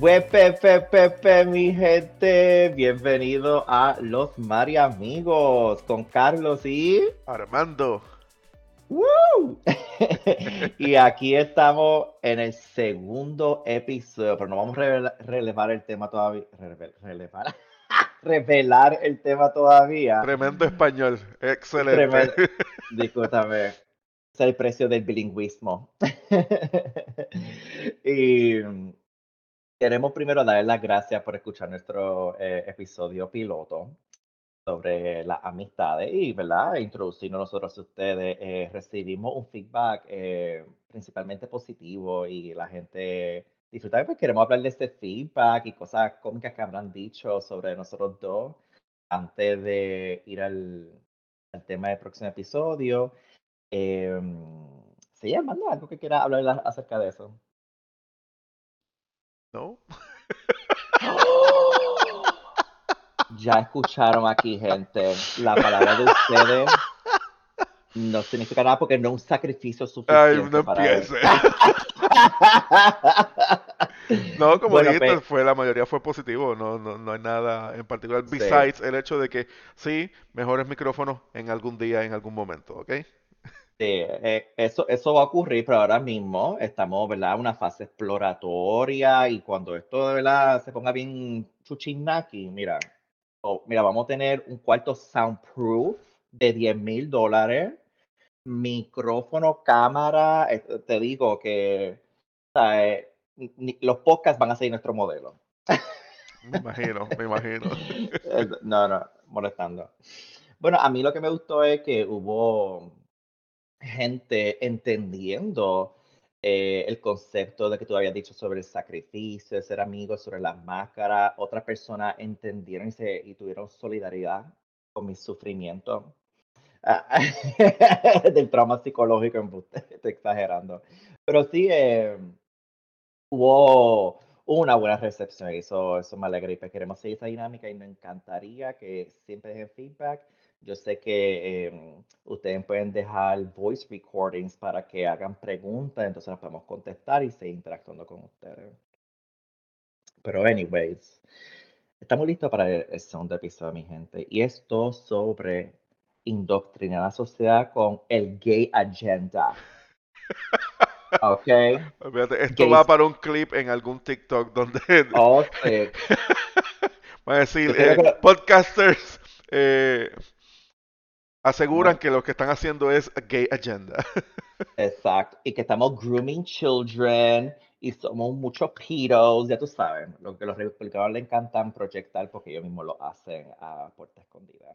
Pepe, mi gente, bienvenido a Los Mari Amigos con Carlos y Armando. y aquí estamos en el segundo episodio, pero no vamos a relevar el tema todavía. Relevar, revelar el tema todavía. Tremendo español, excelente. discúlpame, es el precio del bilingüismo. y queremos primero darles las gracias por escuchar nuestro eh, episodio piloto sobre las amistades y, ¿verdad? Introducirnos nosotros a ustedes. Eh, recibimos un feedback eh, principalmente positivo y la gente disfruta. Pues queremos hablar de este feedback y cosas cómicas que habrán dicho sobre nosotros dos antes de ir al, tema del próximo episodio. Eh, ¿Se llama algo que quiera hablar acerca de eso? No. Ya escucharon aquí, gente. La palabra de ustedes no significa nada porque no es un sacrificio suficiente. Ay, no para no, como dijiste, fue, la mayoría fue positivo. No, no, no hay nada en particular. Besides el hecho de que sí, mejores micrófonos en algún día, en algún momento, ¿ok? Sí, eh, eso, eso va a ocurrir, pero ahora mismo estamos, ¿verdad? Una fase exploratoria y cuando esto, ¿verdad? Se ponga bien chuchinaki, mira, mira, vamos a tener un cuarto soundproof de 10 mil dólares, micrófono, cámara, eh, te digo que los podcasts van a ser nuestro modelo. Me imagino, me imagino. No, no, molestando. Bueno, a mí lo que me gustó es que hubo gente entendiendo eh, el concepto de que tú habías dicho sobre el sacrificio, ser amigos, sobre las máscaras. Otras personas entendieron y, se, y tuvieron solidaridad con mi sufrimiento. Ah, del trauma psicológico, estoy exagerando. Pero sí, eh, hubo una buena recepción eso, eso me alegra y pues queremos seguir esa dinámica y me encantaría que siempre dejen feedback yo sé que em, ustedes pueden dejar voice recordings para que hagan preguntas, entonces las podemos contestar y seguir interactuando con ustedes. Pero anyways, estamos listos para el, segundo episodio, mi gente. Y esto sobre indoctrinar a la sociedad con el gay agenda. Ok. esto va para un clip en algún TikTok donde. Oh, sí. Va a decir, eh, podcasters. Eh, aseguran que lo que están haciendo es gay agenda. Exacto, y que estamos grooming children y somos muchos pedos, ya tú sabes, lo que los republicanos le encantan proyectar porque ellos mismos lo hacen a puerta escondida.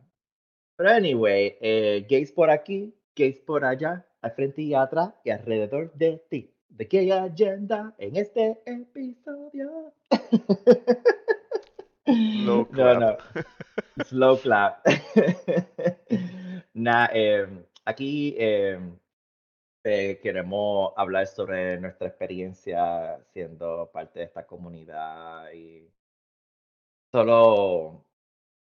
Pero anyway, eh, gays por aquí, gays por allá, al frente y atrás y alrededor de ti. De gay agenda en este episodio. Slow clap. No, no. Slow clap. Nah, em, aquí em, queremos hablar sobre nuestra experiencia siendo parte de esta comunidad y solo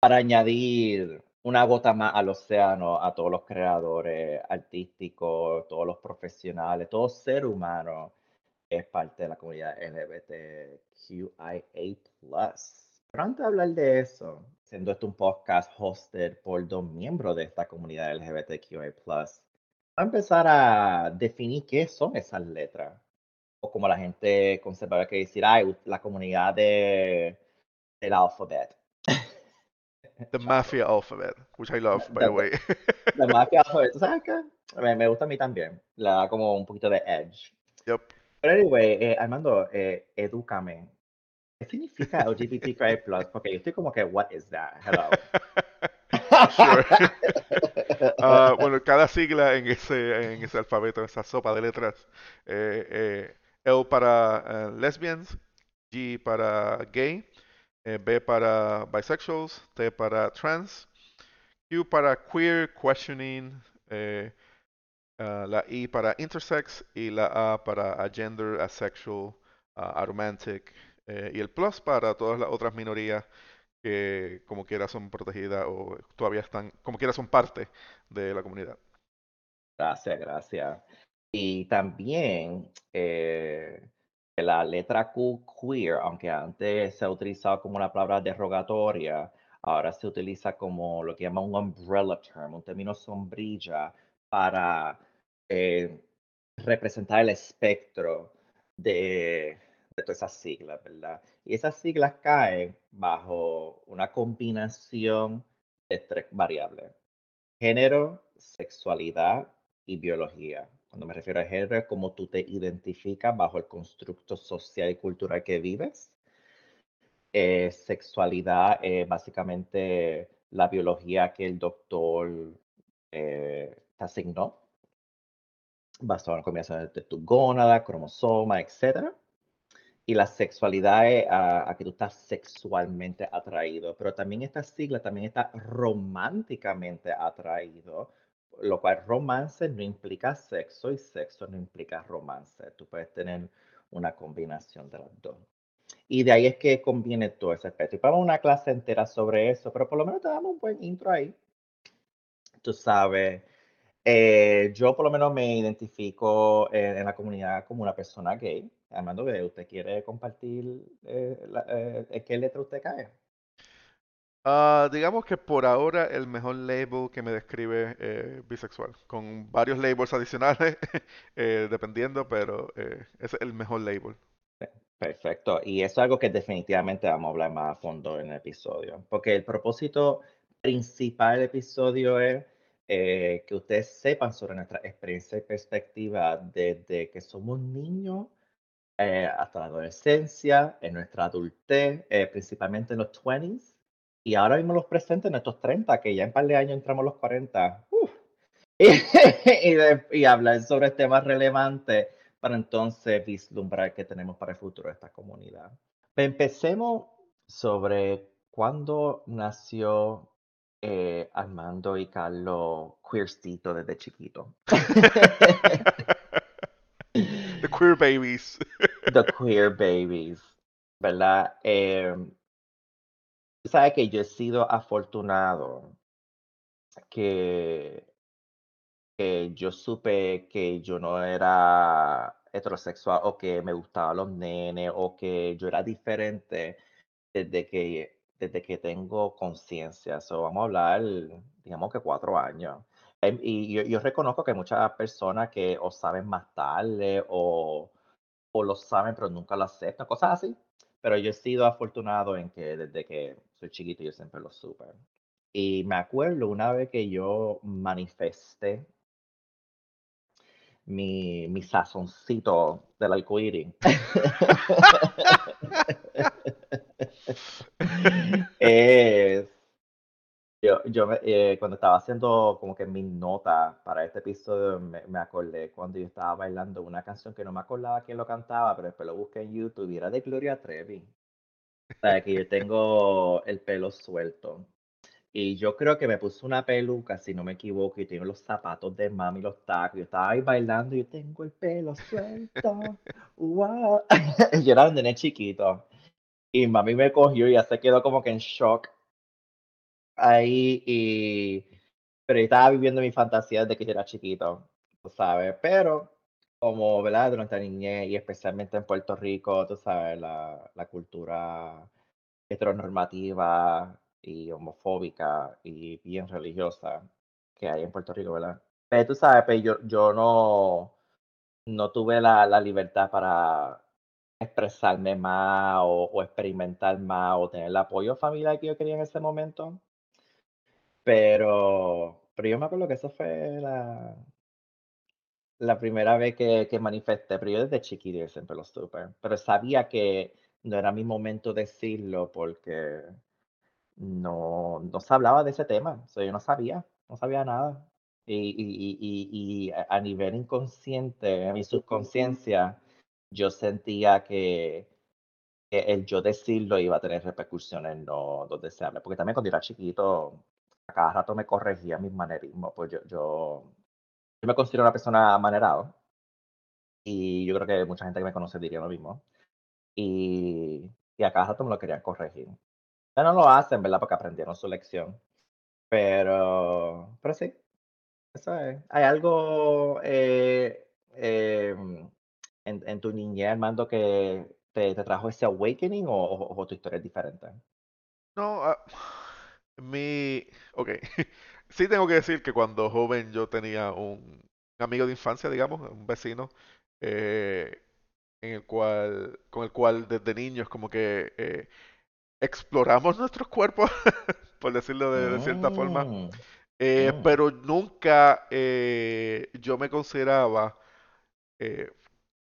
para añadir una gota más al océano a todos los creadores artísticos, todos los profesionales, todo ser humano es parte de la comunidad LGBTQIA+. Pero antes de hablar de eso, siendo esto un podcast hosted por dos miembros de esta comunidad LGBTQI+, a empezar a definir qué son esas letras. O como la gente conservadora que decir, ay, la comunidad de, del alfabet. The Mafia Alphabet, which I love, by the, way. The Mafia Alphabet, ¿sabes qué? Me, gusta a mí también. Le da como un poquito de edge. Yep. Pero anyway, eh, Armando, eh, edúcame. ¿Qué significa LGBTQI+? Porque yo estoy como que, what is that? Hello. uh, bueno, cada sigla en ese, en ese alfabeto, esa sopa de letras, eh, eh, L para uh, lesbians, G para gay, eh, B para bisexuals, T para trans, Q para queer, questioning, uh, la I para intersex y la A para agender, asexual, aromantic, eh, y el plus para todas las otras minorías que como quiera son protegidas o todavía están, como quiera son parte de la comunidad. Gracias, gracias. Y también eh, la letra Q, queer, aunque antes se ha utilizado como una palabra derogatoria, ahora se utiliza como lo que llama un umbrella term, un término sombrilla para eh, representar el espectro de, de todas esas siglas, ¿verdad? Y esas siglas caen bajo una combinación de tres variables. Género, sexualidad y biología. Cuando me refiero a género, es como tú te identificas bajo el constructo social y cultural que vives. Eh, sexualidad es básicamente la biología que el doctor eh, te asignó, basado en la combinación de tu gónada, cromosoma, etc. Y la sexualidad es a, a, que tú estás sexualmente atraído, pero también esta sigla también está románticamente atraído lo cual romance no implica sexo y sexo no implica romance. Tú puedes tener una combinación de las dos. Y de ahí es que conviene todo ese aspecto. Y vamos una clase entera sobre eso, pero por lo menos te damos un buen intro ahí. Tú sabes, eh, yo por lo menos me identifico en, en, la comunidad como una persona gay. Armando, ¿usted quiere compartir eh, la, eh, qué letra usted cae? Uh, digamos que por ahora el mejor label que me describe eh, bisexual, con varios labels adicionales, eh, dependiendo, pero eh, es el mejor label. Perfecto, y eso es algo que definitivamente vamos a hablar más a fondo en el episodio, porque el propósito principal del episodio es eh, que ustedes sepan sobre nuestra experiencia y perspectiva desde que somos niños eh, hasta la adolescencia, en nuestra adultez, eh, principalmente en los 20s, y ahora mismo los presentes en estos 30, que ya en par de años entramos los 40. Uf. Y, de, y, hablar sobre temas relevantes para entonces vislumbrar qué tenemos para el futuro de esta comunidad. Empecemos sobre cuándo nació eh, Armando y Carlos queercito desde chiquito. The queer babies. The queer babies, ¿verdad? Eh, sabes que yo he sido afortunado que, que yo supe que yo no era heterosexual o que me gustaban los nenes o que yo era diferente desde que, desde que tengo conciencia. So, vamos a hablar, digamos que cuatro años. Em, y yo, yo, reconozco que hay muchas personas que o saben más tarde o, o lo saben pero nunca lo aceptan, cosas así. Pero yo he sido afortunado en que desde que soy chiquito yo siempre lo supe. Y me acuerdo una vez que yo manifesté mi, mi sazoncito del arcoíris. es, yo, yo eh, cuando estaba haciendo como que mi nota para este episodio, me, me, acordé cuando yo estaba bailando una canción que no me acordaba quién lo cantaba, pero después lo busqué en YouTube y era de Gloria Trevi. O sea, que yo tengo el pelo suelto. Y yo creo que me puse una peluca, si no me equivoco, y tengo los zapatos de mami, los tacos. Yo estaba ahí bailando y yo tengo el pelo suelto. ¡Wow! yo era un nene chiquito. Y mami me cogió y ya se quedó como que en shock. Ahí y... Pero estaba viviendo mi fantasía desde que yo era chiquito, tú sabes. Pero como, ¿verdad? Durante la niñez y especialmente en Puerto Rico, tú sabes, la, la cultura heteronormativa y homofóbica y bien religiosa que hay en Puerto Rico, ¿verdad? Pero tú sabes, pero yo, yo no, no tuve la, la libertad para expresarme más o, o, experimentar más o tener el apoyo familiar que yo quería en ese momento. Pero, pero yo me acuerdo que eso fue la, la primera vez que, que manifesté, pero yo desde chiquito siempre lo supe. Pero sabía que no era mi momento decirlo porque no, no se hablaba de ese tema. O sea, yo no sabía, no sabía nada. Y, y, y, y a nivel inconsciente, en mi subconsciencia, yo sentía que, que, el yo decirlo iba a tener repercusiones no, no deseables. Porque también cuando era chiquito, a cada rato me corregía mis manerismos. Pues yo, yo, yo me considero una persona manerado. Y yo creo que mucha gente que me conoce diría lo mismo. Y, y a cada rato me lo querían corregir. Ya no lo hacen, ¿verdad? Porque aprendieron su lección. Pero, pero sí, eso es. Hay algo eh, eh, en, en tu niñez, Armando, que te, te trajo ese awakening o, o- o tu historia es diferente? No, ah, mi... Ok. Sí tengo que decir que cuando joven yo tenía un amigo de infancia, digamos, un vecino, eh, en el cual, con el cual desde niños como que eh, exploramos nuestros cuerpos, por decirlo de, de cierta forma, Mm, eh, mm, pero nunca yo me consideraba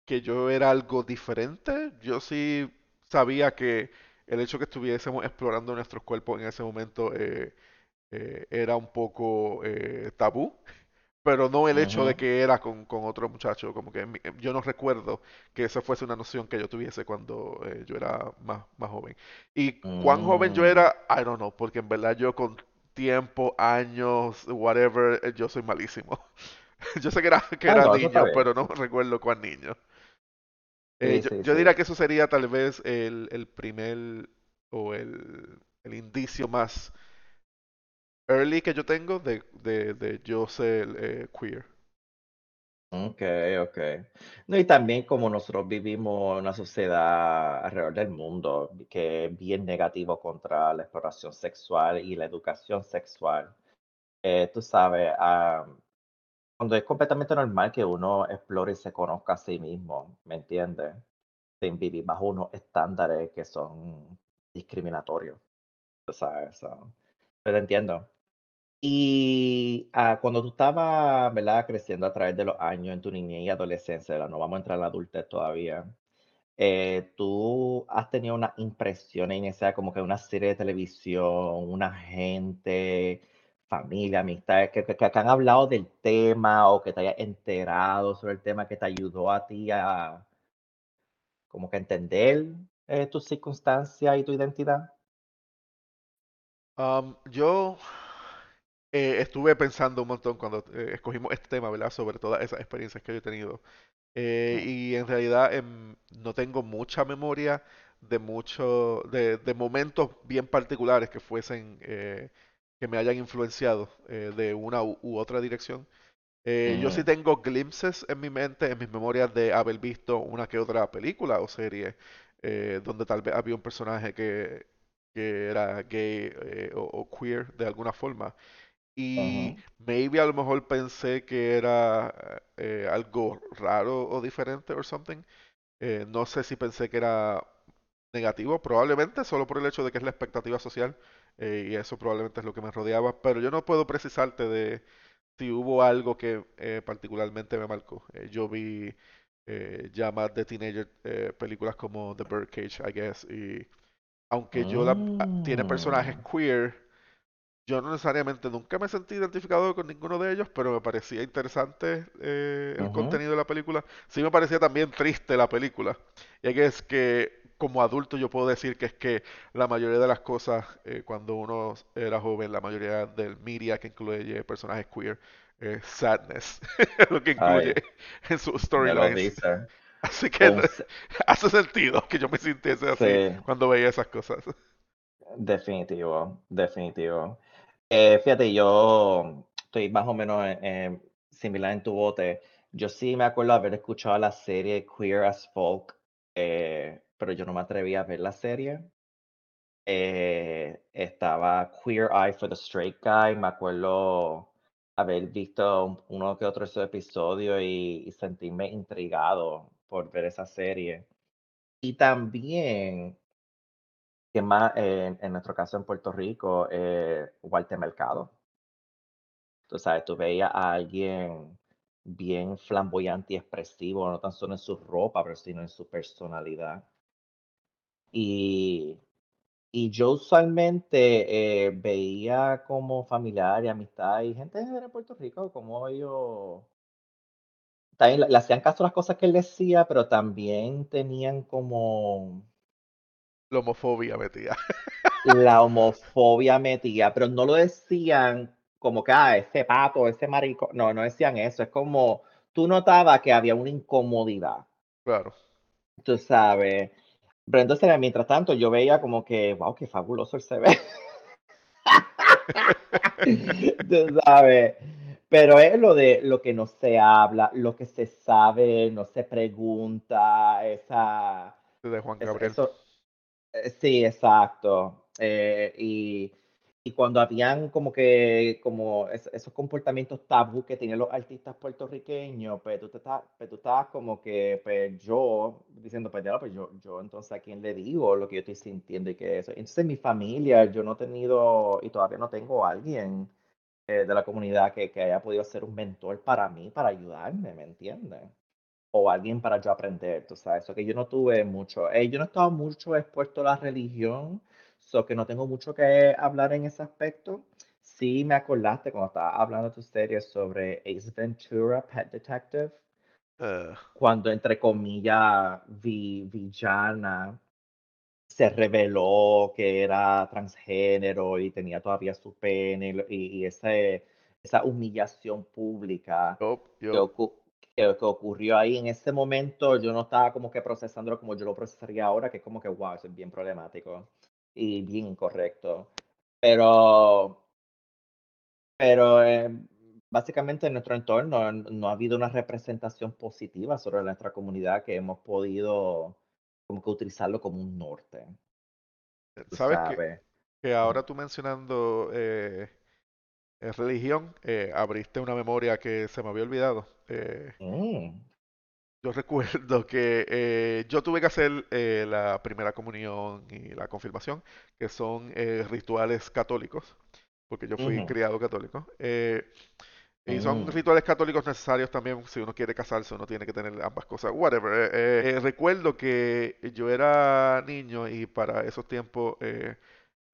que yo era algo diferente. Yo sí sabía que el hecho que estuviésemos explorando nuestros cuerpos en ese momento eh, eh, era un poco eh, tabú, pero no el hecho de que era con, con otro muchacho, como que mi- yo no recuerdo que esa fuese una noción que yo tuviese cuando eh, yo era más, más joven. Y cuán joven yo mm. era, I don't know, porque en verdad yo con tiempo, años, whatever, eh, yo soy malísimo. Yo sé que era, que Ah, era no, niño, pero no recuerdo cuán niño. Eh, Sí, yo, sí, yo sí. diría que eso sería tal vez el, el primer o el, el indicio más early que yo tengo de, de, de yo ser eh, queer. Ok, ok. No, y también como nosotros vivimos en una sociedad alrededor del mundo que es bien negativo contra la exploración sexual y la educación sexual, eh, tú sabes, ah, cuando es completamente normal que uno explore y se conozca a sí mismo, ¿me entiendes? Sin vivir bajo unos estándares que son discriminatorios, tú sabes, so, pero entiendo. Y, ah, cuando tú estabas, ¿verdad?, creciendo a través de los años en tu niñez y adolescencia, ¿verdad? No vamos a entrar en la adultez todavía. Eh, ¿tú has tenido una impresión inicial como que una serie de televisión, una gente, familia, amistades que, que, que han hablado del tema o que te hayas enterado sobre el tema que te ayudó a ti a como que entender eh, tus circunstancias y tu identidad? Um, yo eh, estuve pensando un montón cuando eh, escogimos este tema, ¿verdad? Sobre todas esas experiencias que yo he tenido. Eh, y en realidad em, no tengo mucha memoria de mucho, de, de momentos bien particulares que fuesen, que me hayan influenciado eh, de una u, u otra dirección. Eh, yo sí tengo glimpses en mi mente, en mis memorias de haber visto una que otra película o serie eh, donde tal vez había un personaje que, que era gay o, o queer de alguna forma. Y maybe a lo mejor pensé que era algo raro o diferente or something. No sé si pensé que era negativo, probablemente solo por el hecho de que es la expectativa social eh, y eso probablemente es lo que me rodeaba, pero yo no puedo precisarte de si hubo algo que eh, particularmente me marcó. Eh, yo vi eh, ya más de teenager películas como The Birdcage, I guess, y aunque yo la, a- tiene personajes mm, queer, yo no necesariamente nunca me sentí identificado con ninguno de ellos, pero me parecía interesante eh, el contenido de la película. Sí me parecía también triste la película. Y es que como adulto yo puedo decir que es que la mayoría de las cosas eh, cuando uno era joven, la mayoría del media que incluye personajes queer, es sadness, lo que incluye Ay, en storylines. dice. Así que Un, hace sentido que yo me sintiese así sí, cuando veía esas cosas. definitivo, definitivo. Eh, fíjate, yo estoy más o menos eh, eh, similar en tu bote. Yo sí me acuerdo haber escuchado la serie Queer as Folk, eh, pero yo no me atreví a ver la serie. Eh, estaba Queer Eye for the Straight Guy, me acuerdo haber visto un- uno que otro episodios y, y sentirme intrigado por ver esa serie. Y también que más, eh, en nuestro caso en Puerto Rico, eh, Walter Mercado. Tú sabes, tú veías a alguien bien flamboyante y expresivo, no tan solo en su ropa, pero sino en su personalidad. Y, y yo usualmente eh, veía como familiar y amistad y gente de Puerto Rico, como ellos también le, hacían caso a las cosas que él decía, pero también tenían como La homofobia metía. La homofobia metida, pero no lo decían como que, ah, ese pato, ese marico, no, no decían eso, es como, tú notabas que había una incomodidad, Claro. tú sabes, pero entonces mientras tanto yo veía como que, wow, qué fabuloso él se ve, tú sabes, Pero es lo de lo que no se habla, lo que se sabe, no se pregunta, esa... De Juan Gabriel. eso- eh, sí, exacto. Eh, y, y cuando habían como que, como es- esos comportamientos tabú que tienen los artistas puertorriqueños, pues tú, te estás, pues tú estabas como que, pues yo, diciendo, pues ya, pues yo, yo entonces a quién le digo lo que yo estoy sintiendo y que eso. Entonces en mi familia yo no he tenido, y todavía no tengo alguien eh, de la comunidad que, que haya podido ser un mentor para mí, para ayudarme, ¿me entiendes? O alguien para yo aprender, tú sabes, eso que yo no tuve mucho, eh, yo no he estado mucho expuesto a la religión, so que no tengo mucho que hablar en ese aspecto. Sí me acordaste cuando estaba hablando de tu serie sobre Ace Ventura, Pet Detective, Eh, cuando entre comillas vi, villana se reveló que era transgénero y tenía todavía su pene y, y- ese, esa humillación pública yup, que, yup. ocu- que- que ocurrió ahí en ese momento, yo no estaba como que procesándolo como yo lo procesaría ahora, que es como que, wow, eso es bien problemático y bien incorrecto. Pero, pero eh, básicamente en nuestro entorno no ha habido una representación positiva sobre nuestra comunidad que hemos podido como que utilizarlo como un norte, tú ¿Sabes que, sabes. que ahora tú mencionando eh, eh, religión, eh, abriste una memoria que se me había olvidado? Eh, Mm, yo recuerdo que eh, yo tuve que hacer eh, la primera comunión y la confirmación, que son eh, rituales católicos, porque yo fui criado católico. y son mm, rituales católicos necesarios también si uno quiere casarse, uno tiene que tener ambas cosas, whatever. Eh, eh, recuerdo que yo era niño y para esos tiempos eh,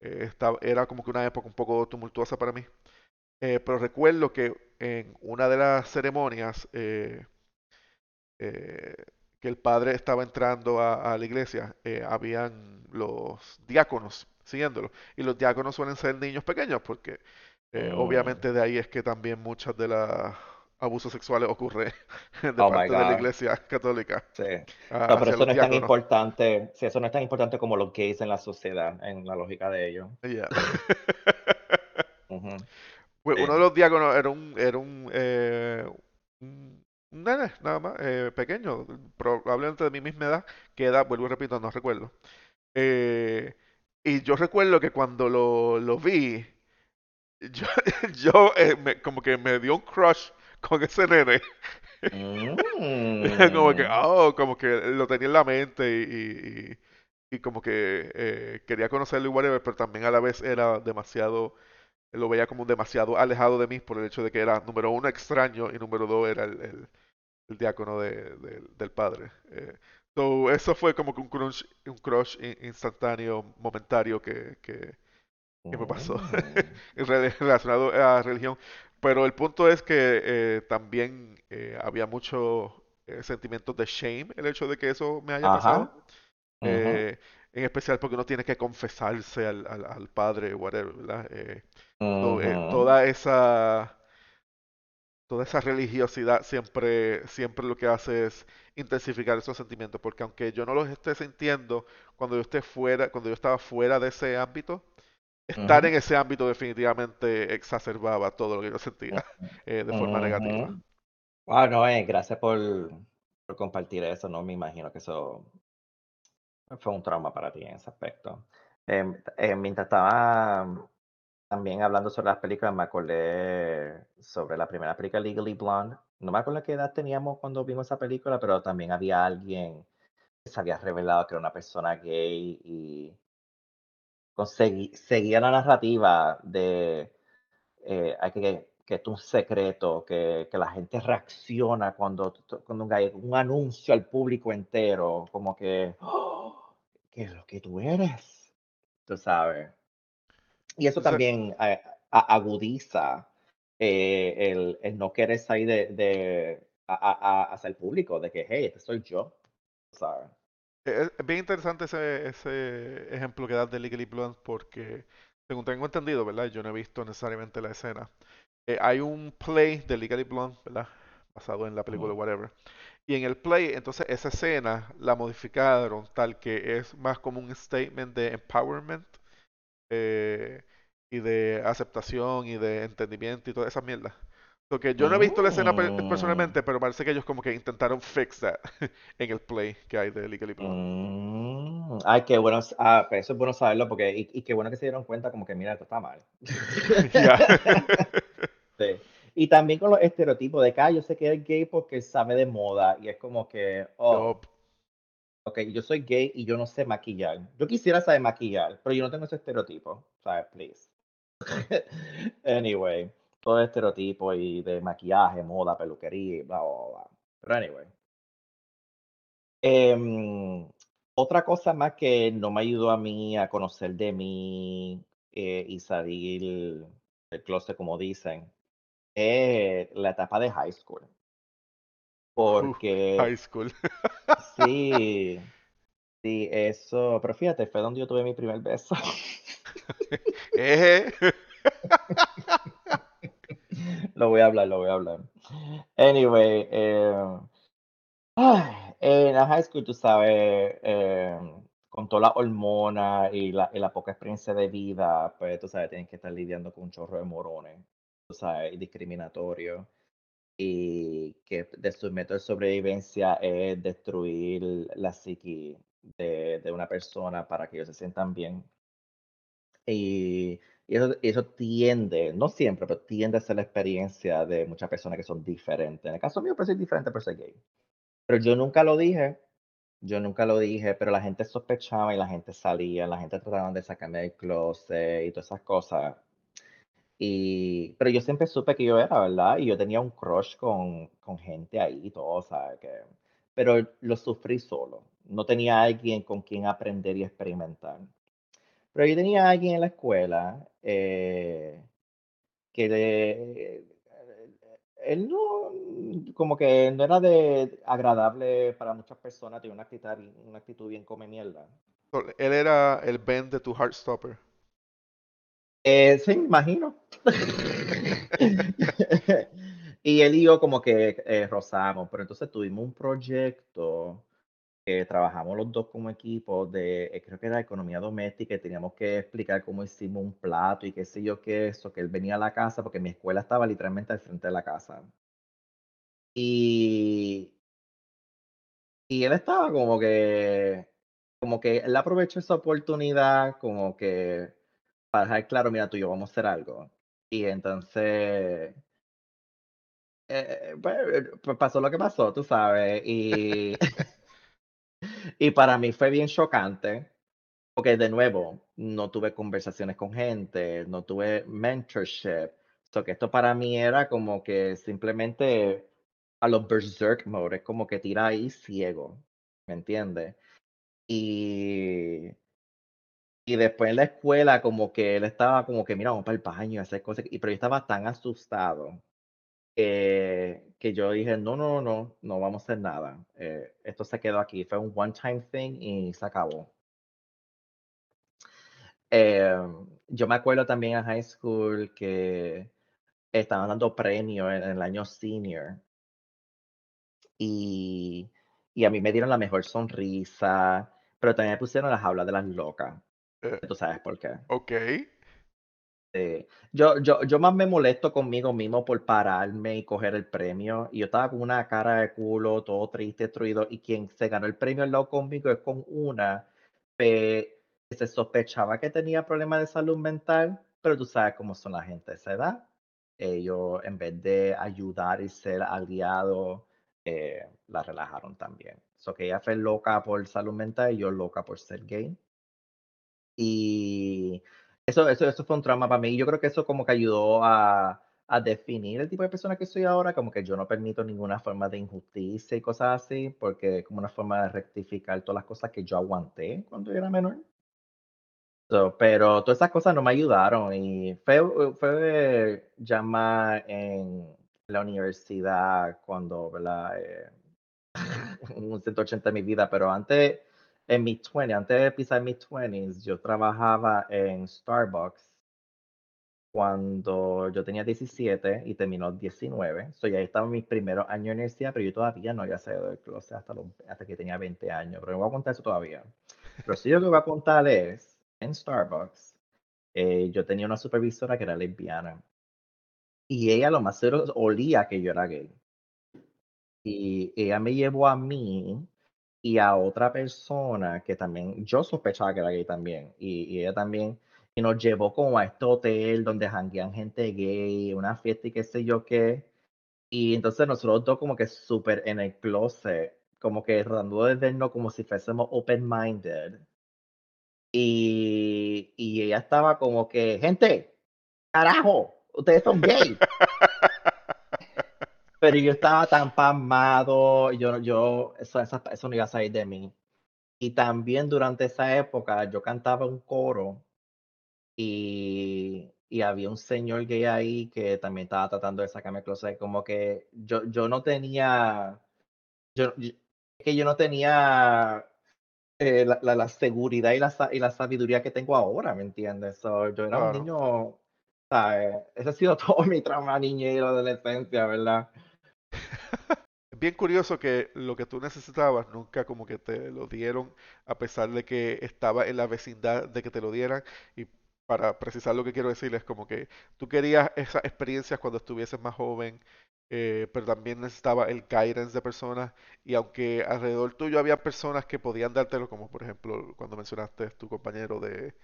estaba, era como que una época un poco tumultuosa para mí. Pero recuerdo que en una de las ceremonias eh, que el padre estaba entrando a, a la iglesia, eh, habían los diáconos siguiéndolo. Y los diáconos suelen ser niños pequeños porque eh, mm. obviamente de ahí es que también muchas de los abusos sexuales ocurren de Oh parte de la iglesia católica Sí. No, pero eso no es tan importante, sí, eso no es tan importante como los gays en la sociedad, en la lógica de ellos. Yeah. Pues uno de los diáconos era un, era un, eh, un, nene, nada más, eh, pequeño, probablemente de mi misma edad, que edad, vuelvo y repito, no recuerdo. Eh, y yo recuerdo que cuando lo, lo vi, yo, yo eh, me- como que me dio un crush con ese nene. Como que, Mm, oh, como que lo tenía en la mente y, y- y- y como que eh, quería conocerlo y whatever, pero también a la vez era demasiado, lo veía como demasiado alejado de mí por el hecho de que era, número uno, extraño y número dos, era el, el- el diácono de- del del padre. Eh, so, eso fue como que un crush, un crush in- instantáneo, momentario que, que, que me pasó re- relacionado a religión. Pero el punto es que eh, también eh, había muchos eh, sentimientos de shame el hecho de que eso me haya pasado. En especial porque uno tiene que confesarse al, al, al padre, whatever, ¿verdad? Eh, eh, toda esa toda esa religiosidad siempre, siempre lo que hace es intensificar esos sentimientos, porque aunque yo no los esté sintiendo cuando yo esté fuera, cuando yo estaba fuera de ese ámbito, estar en ese ámbito definitivamente exacerbaba todo lo que yo sentía eh, de forma negativa. ujú. Ah, no, eh, gracias por, por compartir eso, no me imagino que eso fue un trauma para ti en ese aspecto. Em, eh, mientras estaba también hablando sobre las películas, me acordé sobre la primera película Legally Blonde. No me acuerdo qué edad teníamos cuando vimos esa película, pero también había alguien que se había revelado que era una persona gay y consegui- seguía la narrativa de eh, hay que, que es un secreto, que, que la gente reacciona cuando, cuando un, gay- un anuncio al público entero, como que, "Oh, ¿qué es lo que tú eres? Tú sabes. Y eso también eh, agudiza eh, el, el no querer salir de, de a, a- hacia el público, de que, hey, este soy yo, ¿sabes? es, es bien interesante ese, ese ejemplo que das de Legally Blonde porque, según tengo entendido, ¿verdad? Yo no he visto necesariamente la escena. Eh, hay un play de Legally Blonde, ¿verdad? Basado en la película Ujú, whatever. Y en el play, entonces esa escena la modificaron tal que es más como un statement de empowerment eh, y de aceptación y de entendimiento y toda esa mierda. Porque yo no he visto la escena Mm, personalmente, pero parece que ellos como que intentaron fix that en el play que hay de Legally Blonde. mm. Ay, qué bueno. Ah, pero eso es bueno saberlo porque, y, y qué bueno que se dieron cuenta como que, mira, esto está mal. Sí. Y también con los estereotipos de que, ah, yo sé que es gay porque sabe de moda. Y es como que, oh, ok, yo soy gay y yo no sé maquillar. Yo quisiera saber maquillar, pero yo no tengo ese estereotipo. ¿Sabes? Please. Anyway, todo estereotipo y de maquillaje, moda, peluquería, y bla, bla, bla. Pero anyway. Em, otra cosa más que no me ayudó a mí a conocer de mí eh, y salir del closet, como dicen, es la etapa de high school. Uh, high Porque school. sí, sí, eso, pero fíjate, fue donde yo tuve mi primer beso. Lo voy a hablar, lo voy a hablar. Anyway, eh, en la high school, tú sabes, eh, con toda la hormona y la, y la poca experiencia de vida, pues tú sabes, tienes que estar lidiando con un chorro de morones, tú sabes, y discriminatorio. Y que de su método de sobrevivencia es destruir la psiqui de una persona para que ellos se sientan bien. Y, y eso, eso tiende, no siempre, pero tiende a ser la experiencia de muchas personas que son diferentes. En el caso mío, pues soy diferente por ser gay. Pero yo nunca lo dije, yo nunca lo dije, pero la gente sospechaba y la gente salía, la gente trataba de sacarme del closet y todas esas cosas. Y, pero yo siempre supe que yo era, ¿verdad? Y yo tenía un crush con, con gente ahí y todo, ¿sabes? Que, pero lo sufrí solo. No tenía alguien con quien aprender y experimentar. Pero yo tenía a alguien en la escuela eh, que le- él no, como que no era de agradable para muchas personas, tenía una actitud, una actitud bien come mierda. Él era el Ben de tu Heartstopper. Eh, sí, me imagino. Y él y yo como que eh, rozamos, pero entonces tuvimos un proyecto que trabajamos los dos como equipo de, eh, creo que era economía doméstica, y teníamos que explicar cómo hicimos un plato y qué sé yo qué eso, que él venía a la casa, porque mi escuela estaba literalmente al frente de la casa. Y, y él estaba como que, como que él aprovechó esa oportunidad como que para dejar claro, mira, tú y yo vamos a hacer algo. Y entonces, eh, pues, pues pasó lo que pasó, tú sabes. Y, y para mí fue bien chocante Porque de nuevo, no tuve conversaciones con gente, no tuve mentorship. So que esto para mí era como que simplemente a los berserk mode, como que tira ahí ciego, ¿me entiendes? Y, y después en la escuela como que él estaba como que, mira, vamos para el baño, hacer cosas, y pero yo estaba tan asustado que, que yo dije, no, no, no, no vamos a hacer nada. Eh, esto se quedó aquí, fue un one time thing y se acabó. Em, yo me acuerdo también en high school que estaban dando premios en, en el año senior y, y a mí me dieron la mejor sonrisa, pero también me pusieron las aulas de las locas. Eh, ¿Tú sabes por qué? ok. Sí. Yo, yo, yo más me molesto conmigo mismo por pararme y coger el premio. Y yo estaba con una cara de culo, todo triste, destruido. Y quien se ganó el premio al lado conmigo es con una que se sospechaba que tenía problemas de salud mental, pero tú sabes cómo son la gente de esa edad. Ellos, en vez de ayudar y ser aliados, eh, la relajaron también. So que ella fue loca por salud mental y yo loca por ser gay. Y eso eso eso fue un trauma para mí. Yo creo que eso como que ayudó a a definir el tipo de persona que soy ahora, como que yo no permito ninguna forma de injusticia y cosas así, porque es como una forma de rectificar todas las cosas que yo aguanté cuando era menor. So, pero todas esas cosas no me ayudaron y fue fue ya más en la universidad cuando, ¿verdad? Eh, un 180 en mi vida, pero antes, en mis 20, antes de pisar mis 20s, yo trabajaba en Starbucks cuando yo tenía 17 y terminó 19. So, ya estaba en mis primeros años de universidad, pero yo todavía no había salido del closet hasta, hasta que tenía 20 años. Pero no voy a contar eso todavía. Pero sí lo que voy a contar es, en Starbucks, eh, yo tenía una supervisora que era lesbiana. Y ella lo más seguro olía que yo era gay. Y ella me llevó a mí y a otra persona que también, yo sospechaba que era gay también, y, y ella también, y nos llevó como a este hotel donde janguean gente gay, una fiesta y qué sé yo qué. Y entonces nosotros dos como que súper en el closet, como que tratando de vernos como si fuésemos open-minded. Y, y ella estaba como que, gente, carajo, ustedes son gay. Pero yo estaba tan pasmado, yo, yo, eso, eso, eso no iba a salir de mí. Y también durante esa época yo cantaba un coro y, y había un señor gay ahí que también estaba tratando de sacarme closet, como que yo, yo no tenía, yo, yo- que yo no tenía eh, la, la, la seguridad y la, y la sabiduría que tengo ahora, ¿me entiendes? So, yo era un Claro. niño, ¿sabes? Ese ha sido todo mi trauma la adolescencia, ¿verdad? Bien curioso que lo que tú necesitabas nunca como que te lo dieron, a pesar de que estaba en la vecindad de que te lo dieran. Y para precisar lo que quiero decir es como que tú querías esas experiencias cuando estuvieses más joven, eh, pero también necesitaba el guidance de personas. Y aunque alrededor tuyo había personas que podían dártelo, como por ejemplo cuando mencionaste tu compañero de,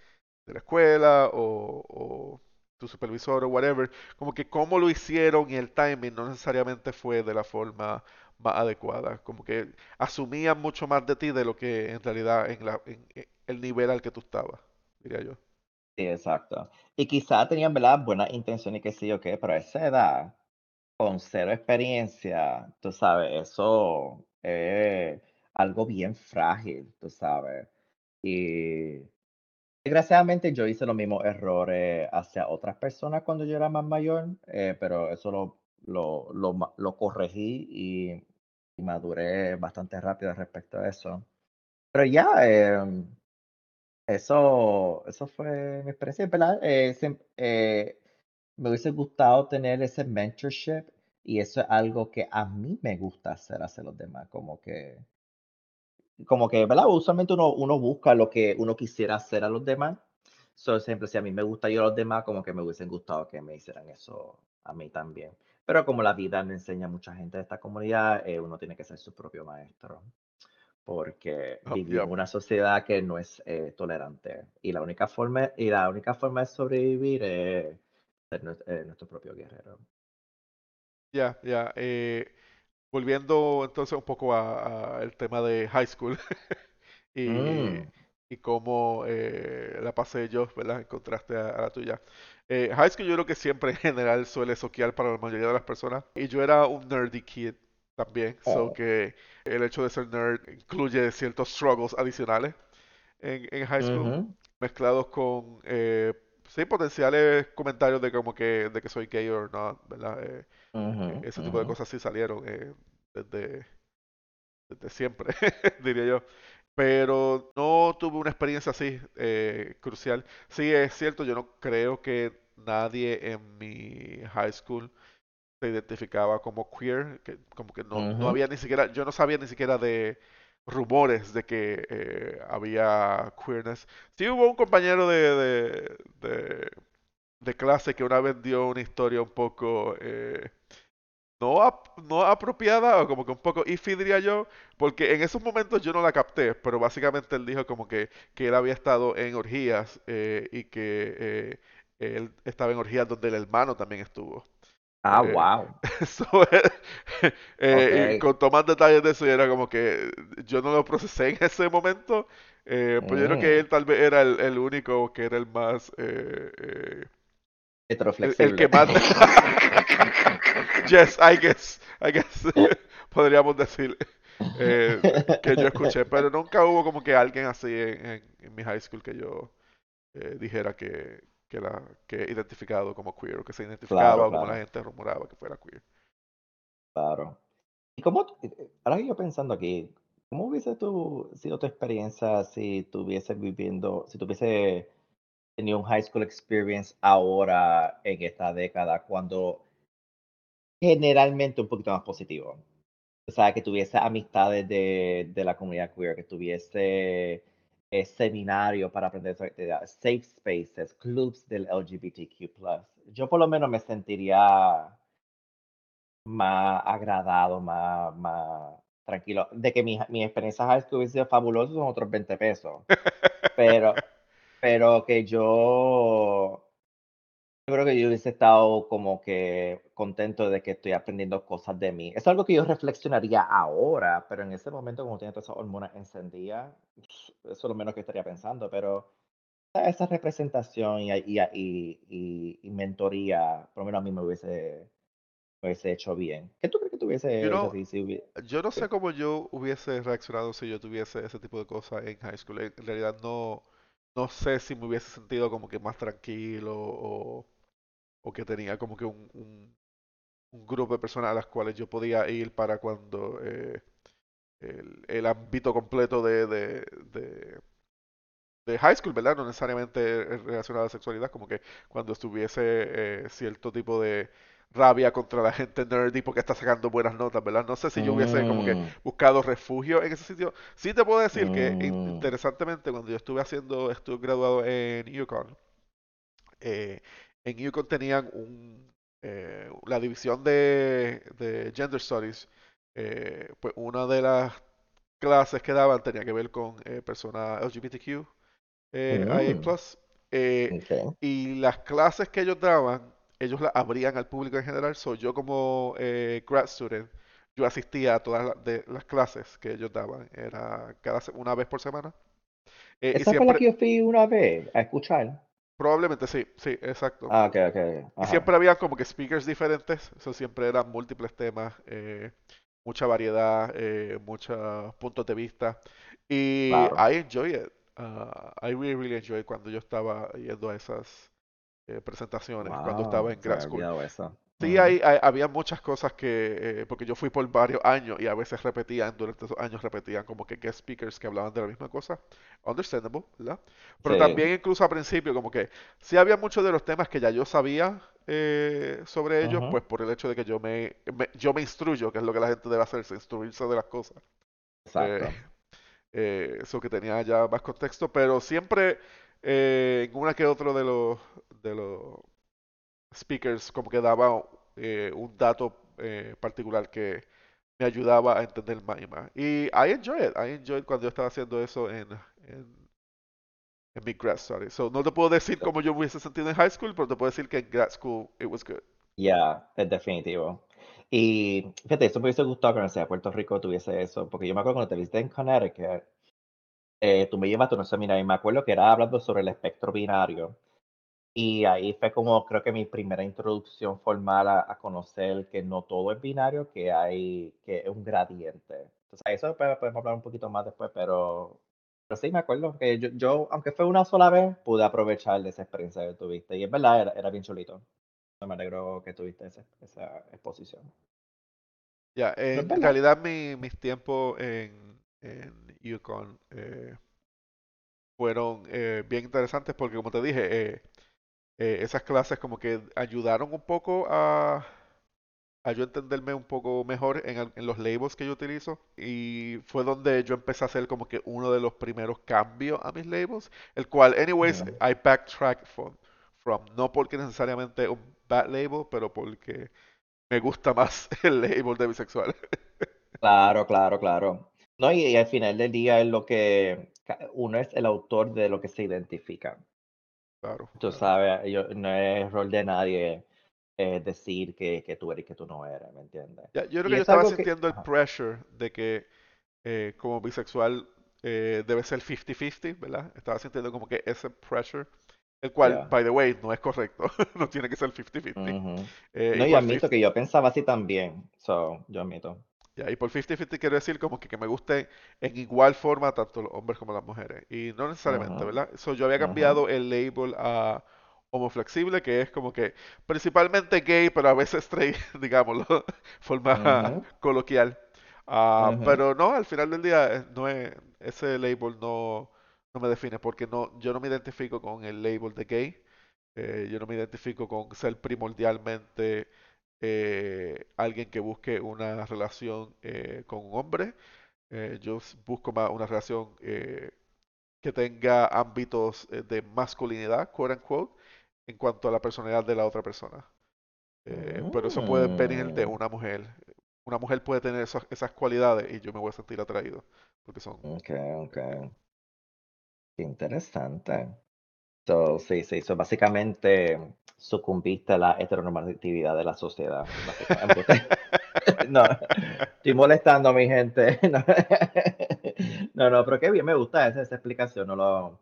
de la escuela o, o tu supervisor o whatever, como que cómo lo hicieron y el timing no necesariamente fue de la forma más adecuada, como que asumían mucho más de ti de lo que en realidad en, la, el nivel al que tú estabas, diría yo. Sí, exacto. Y quizá tenían, ¿verdad? Buenas intenciones y qué sé yo qué, pero esa edad, con cero experiencia, tú sabes, eso es algo bien frágil, tú sabes. Y desgraciadamente yo hice los mismos errores hacia otras personas cuando yo era más mayor, eh, pero eso lo, lo, lo, lo corregí y, y maduré bastante rápido respecto a eso. Pero ya, em, eso, eso fue mi experiencia, ¿verdad? Eh, eh, me hubiese gustado tener ese mentorship y eso es algo que a mí me gusta hacer hacia los demás, como que, como que, ¿verdad? Usualmente uno, uno busca lo que uno quisiera hacer a los demás. So, siempre, si a mí me gusta yo a los demás, como que me hubiesen gustado que me hicieran eso a mí también. Pero como la vida me enseña a mucha gente de esta comunidad, eh, uno tiene que ser su propio maestro porque Oh, vivimos en una sociedad que no es eh, tolerante y la única forma y la única forma de sobrevivir es ser nues- eh, nuestro propio guerrero. Ya, ya. eh, volviendo entonces un poco a, a el tema de high school y, Mm, y cómo eh, la pasé yo, ¿verdad? En contraste a, a la tuya. Eh, high school yo creo que siempre en general suele soquear para la mayoría de las personas. Y yo era un nerdy kid también, so oh, que el hecho de ser nerd incluye ciertos struggles adicionales en, en high school, mezclados con, eh, sí, potenciales comentarios de como que, de que soy gay o no, ¿verdad? Eh, eh, ese tipo de cosas sí salieron eh, desde, desde siempre, diría yo. Pero no tuve una experiencia así eh, crucial. Sí, es cierto, yo no creo que nadie en mi high school se identificaba como queer, que como que no, no había ni siquiera, yo no sabía ni siquiera de rumores de que eh, había queerness. Sí hubo un compañero de, de, de, de clase que una vez dio una historia un poco eh, no, ap- no apropiada o como que un poco iffy diría yo, porque en esos momentos yo no la capté, pero básicamente él dijo como que, que él había estado en orgías eh, y que eh, él estaba en orgías donde el hermano también estuvo. Ah, Eh, wow. eso es- eh, y Ok. con más detalles de eso, y era como que yo no lo procesé en ese momento, eh, pero yo creo que Mm. él tal vez era el, el único que era el más, el, el que más... Yes, I guess, I guess, podríamos decir eh, que yo escuché, pero nunca hubo como que alguien así en, en- en mi high school que yo eh, dijera que, que, la, que identificado como queer o que se identificaba Claro, o como la gente rumoraba que fuera queer. claro. ¿Y cómo, ahora que yo pensando aquí, cómo hubiese tu, sido tu experiencia si tuvieses viviendo, si tuviese tenido un high school experience ahora en esta década, cuando generalmente un poquito más positivo? O sea, que tuviese amistades de, de la comunidad queer, que tuviese eh, seminarios para aprender sobre actividades, safe spaces, clubs del LGBTQ+. Yo por lo menos me sentiría más agradado, más, más tranquilo. De que mi, mi experiencia high school hubiese sido fabulosa son otros 20 pesos. Pero, pero que yo yo creo que yo hubiese estado como que contento de que estoy aprendiendo cosas de mí. Es algo que yo reflexionaría ahora, pero en ese momento, como tiene todas esas hormonas encendidas, eso es lo menos que estaría pensando. Pero esa representación y, y, y, y mentoría, por lo menos a mí me hubiese, me hubiese hecho bien. ¿Qué tú crees que tuviese You know, hecho si hubiese- yo no sé cómo yo hubiese reaccionado si yo tuviese ese tipo de cosas en high school. En realidad no, no sé si me hubiese sentido como que más tranquilo o, que tenía como que un, grupo de personas a las cuales yo podía ir para cuando eh, el, ámbito completo de, de, high school, ¿verdad? No necesariamente relacionado a la sexualidad, como que cuando estuviese eh, cierto tipo de rabia contra la gente nerdy porque está sacando buenas notas, ¿verdad? No sé si yo hubiese como que Mm, buscado refugio en ese sitio. Sí te puedo decir que mm, interesantemente cuando yo estuve haciendo, estuve graduado en UConn, eh, en UConn tenían un, eh, la división de, de Gender Studies, eh, pues una de las clases que daban tenía que ver con personas LGBTQ, mm, IA+, y las clases que ellos daban, ellos las abrían al público en general, so yo como eh, grad student, yo asistía a todas las, de, las clases que ellos daban, era cada una vez por semana, eh, y Esa fue la que yo fui una vez a escuchar. probablemente sí, sí, exacto. Ah, ok, ok. Y siempre había como que speakers diferentes, eso siempre eran múltiples temas, eh, mucha variedad, eh, muchos puntos de vista. Y. I enjoy it. Uh, I really, really enjoy it cuando yo estaba yendo a esas eh, presentaciones, cuando estaba en grad school. Sí, Ujú, hay, hay- había muchas cosas que, eh, porque yo fui por varios años y a veces repetían, durante esos años repetían como que guest speakers que hablaban de la misma cosa. Understandable, ¿verdad? Pero Sí. también incluso al principio como que sí había muchos de los temas que ya yo sabía eh, sobre ellos, pues por el hecho de que yo me, me- yo me instruyo, que es lo que la gente debe hacerse, instruirse de las cosas. Exacto. eh, eso que tenía ya más contexto, pero siempre eh, en una que otro de los, de los speakers como que daba eh, un dato eh, particular que me ayudaba a entender más y más. Y I enjoy it. I enjoy it cuando yo estaba haciendo eso en, en, en mi grad study. So, no te puedo decir cómo yo me hubiese sentido en high school, pero te puedo decir que en grad school it was good. Ya, es definitivo. Y fíjate, eso me hubiese gustado que Universidad de Puerto Rico tuviese eso, porque yo me acuerdo cuando te visité en Connecticut, eh, tú me llevaste a un seminario y me acuerdo que era hablando sobre el espectro binario. Y ahí fue como creo que mi primera introducción formal a, a conocer que no todo es binario, que hay, que es un gradiente. Entonces, eso podemos hablar un poquito más después, pero, pero sí me acuerdo que yo, yo, aunque fue una sola vez, pude aprovechar de esa experiencia que tuviste. Y es verdad, era, era bien chulito. Me alegro que tuviste esa, esa exposición. Ya, es en realidad mi- mis tiempos en, en UConn eh, fueron eh, bien interesantes porque como te dije, eh, eh, esas clases como que ayudaron un poco a a yo entenderme un poco mejor en, los labels que yo utilizo y fue donde yo empecé a hacer como que uno de los primeros cambios a mis labels, el cual, anyways, Ujú. I backtrack from, from no porque necesariamente un bad label, pero porque me gusta más el label de bisexual. Claro, claro, claro. No, y, y al final del día es lo que uno es el autor de lo que se identifica. Claro, Tú sabes, yo, no es rol de nadie eh, decir que, que tú eres y que tú no eres, ¿me entiendes? Ya, yo creo Y que yo es estaba que, sintiendo el pressure de que eh, como bisexual eh, debe ser 50-50, ¿verdad? Estaba sintiendo como que ese pressure, el cual, by the way, no es correcto, no tiene que ser 50-50. ujú. Eh, y No, y por admito 50, que yo pensaba así también, so, yo admito. Ya, y por 50-50 quiero decir como que, que me guste en igual forma tanto los hombres como las mujeres. Y no necesariamente, ¿verdad? So, yo había cambiado el label a homoflexible, que es como que principalmente gay, pero a veces straight, digámoslo, forma coloquial. Ah, pero no, al final del día, eh, no es, ese label no, no me define, porque no, yo no me identifico con el label de gay. Eh, yo no me identifico con ser primordialmente eh, alguien que busque una relación eh, con un hombre. Eh, yo busco más una relación que tenga ámbitos de masculinidad, quote unquote, en cuanto a la personalidad de la otra persona. Pero eso puede venir de Mm, una mujer. Una mujer puede tener esas, esas cualidades y yo me voy a sentir atraído, porque son... ok, ok. Qué interesante. So, sí, sí, so básicamente sucumbiste a la heteronormatividad de la sociedad. No, estoy molestando a mi gente. No, no, pero qué bien, me gusta esa, esa explicación. No lo,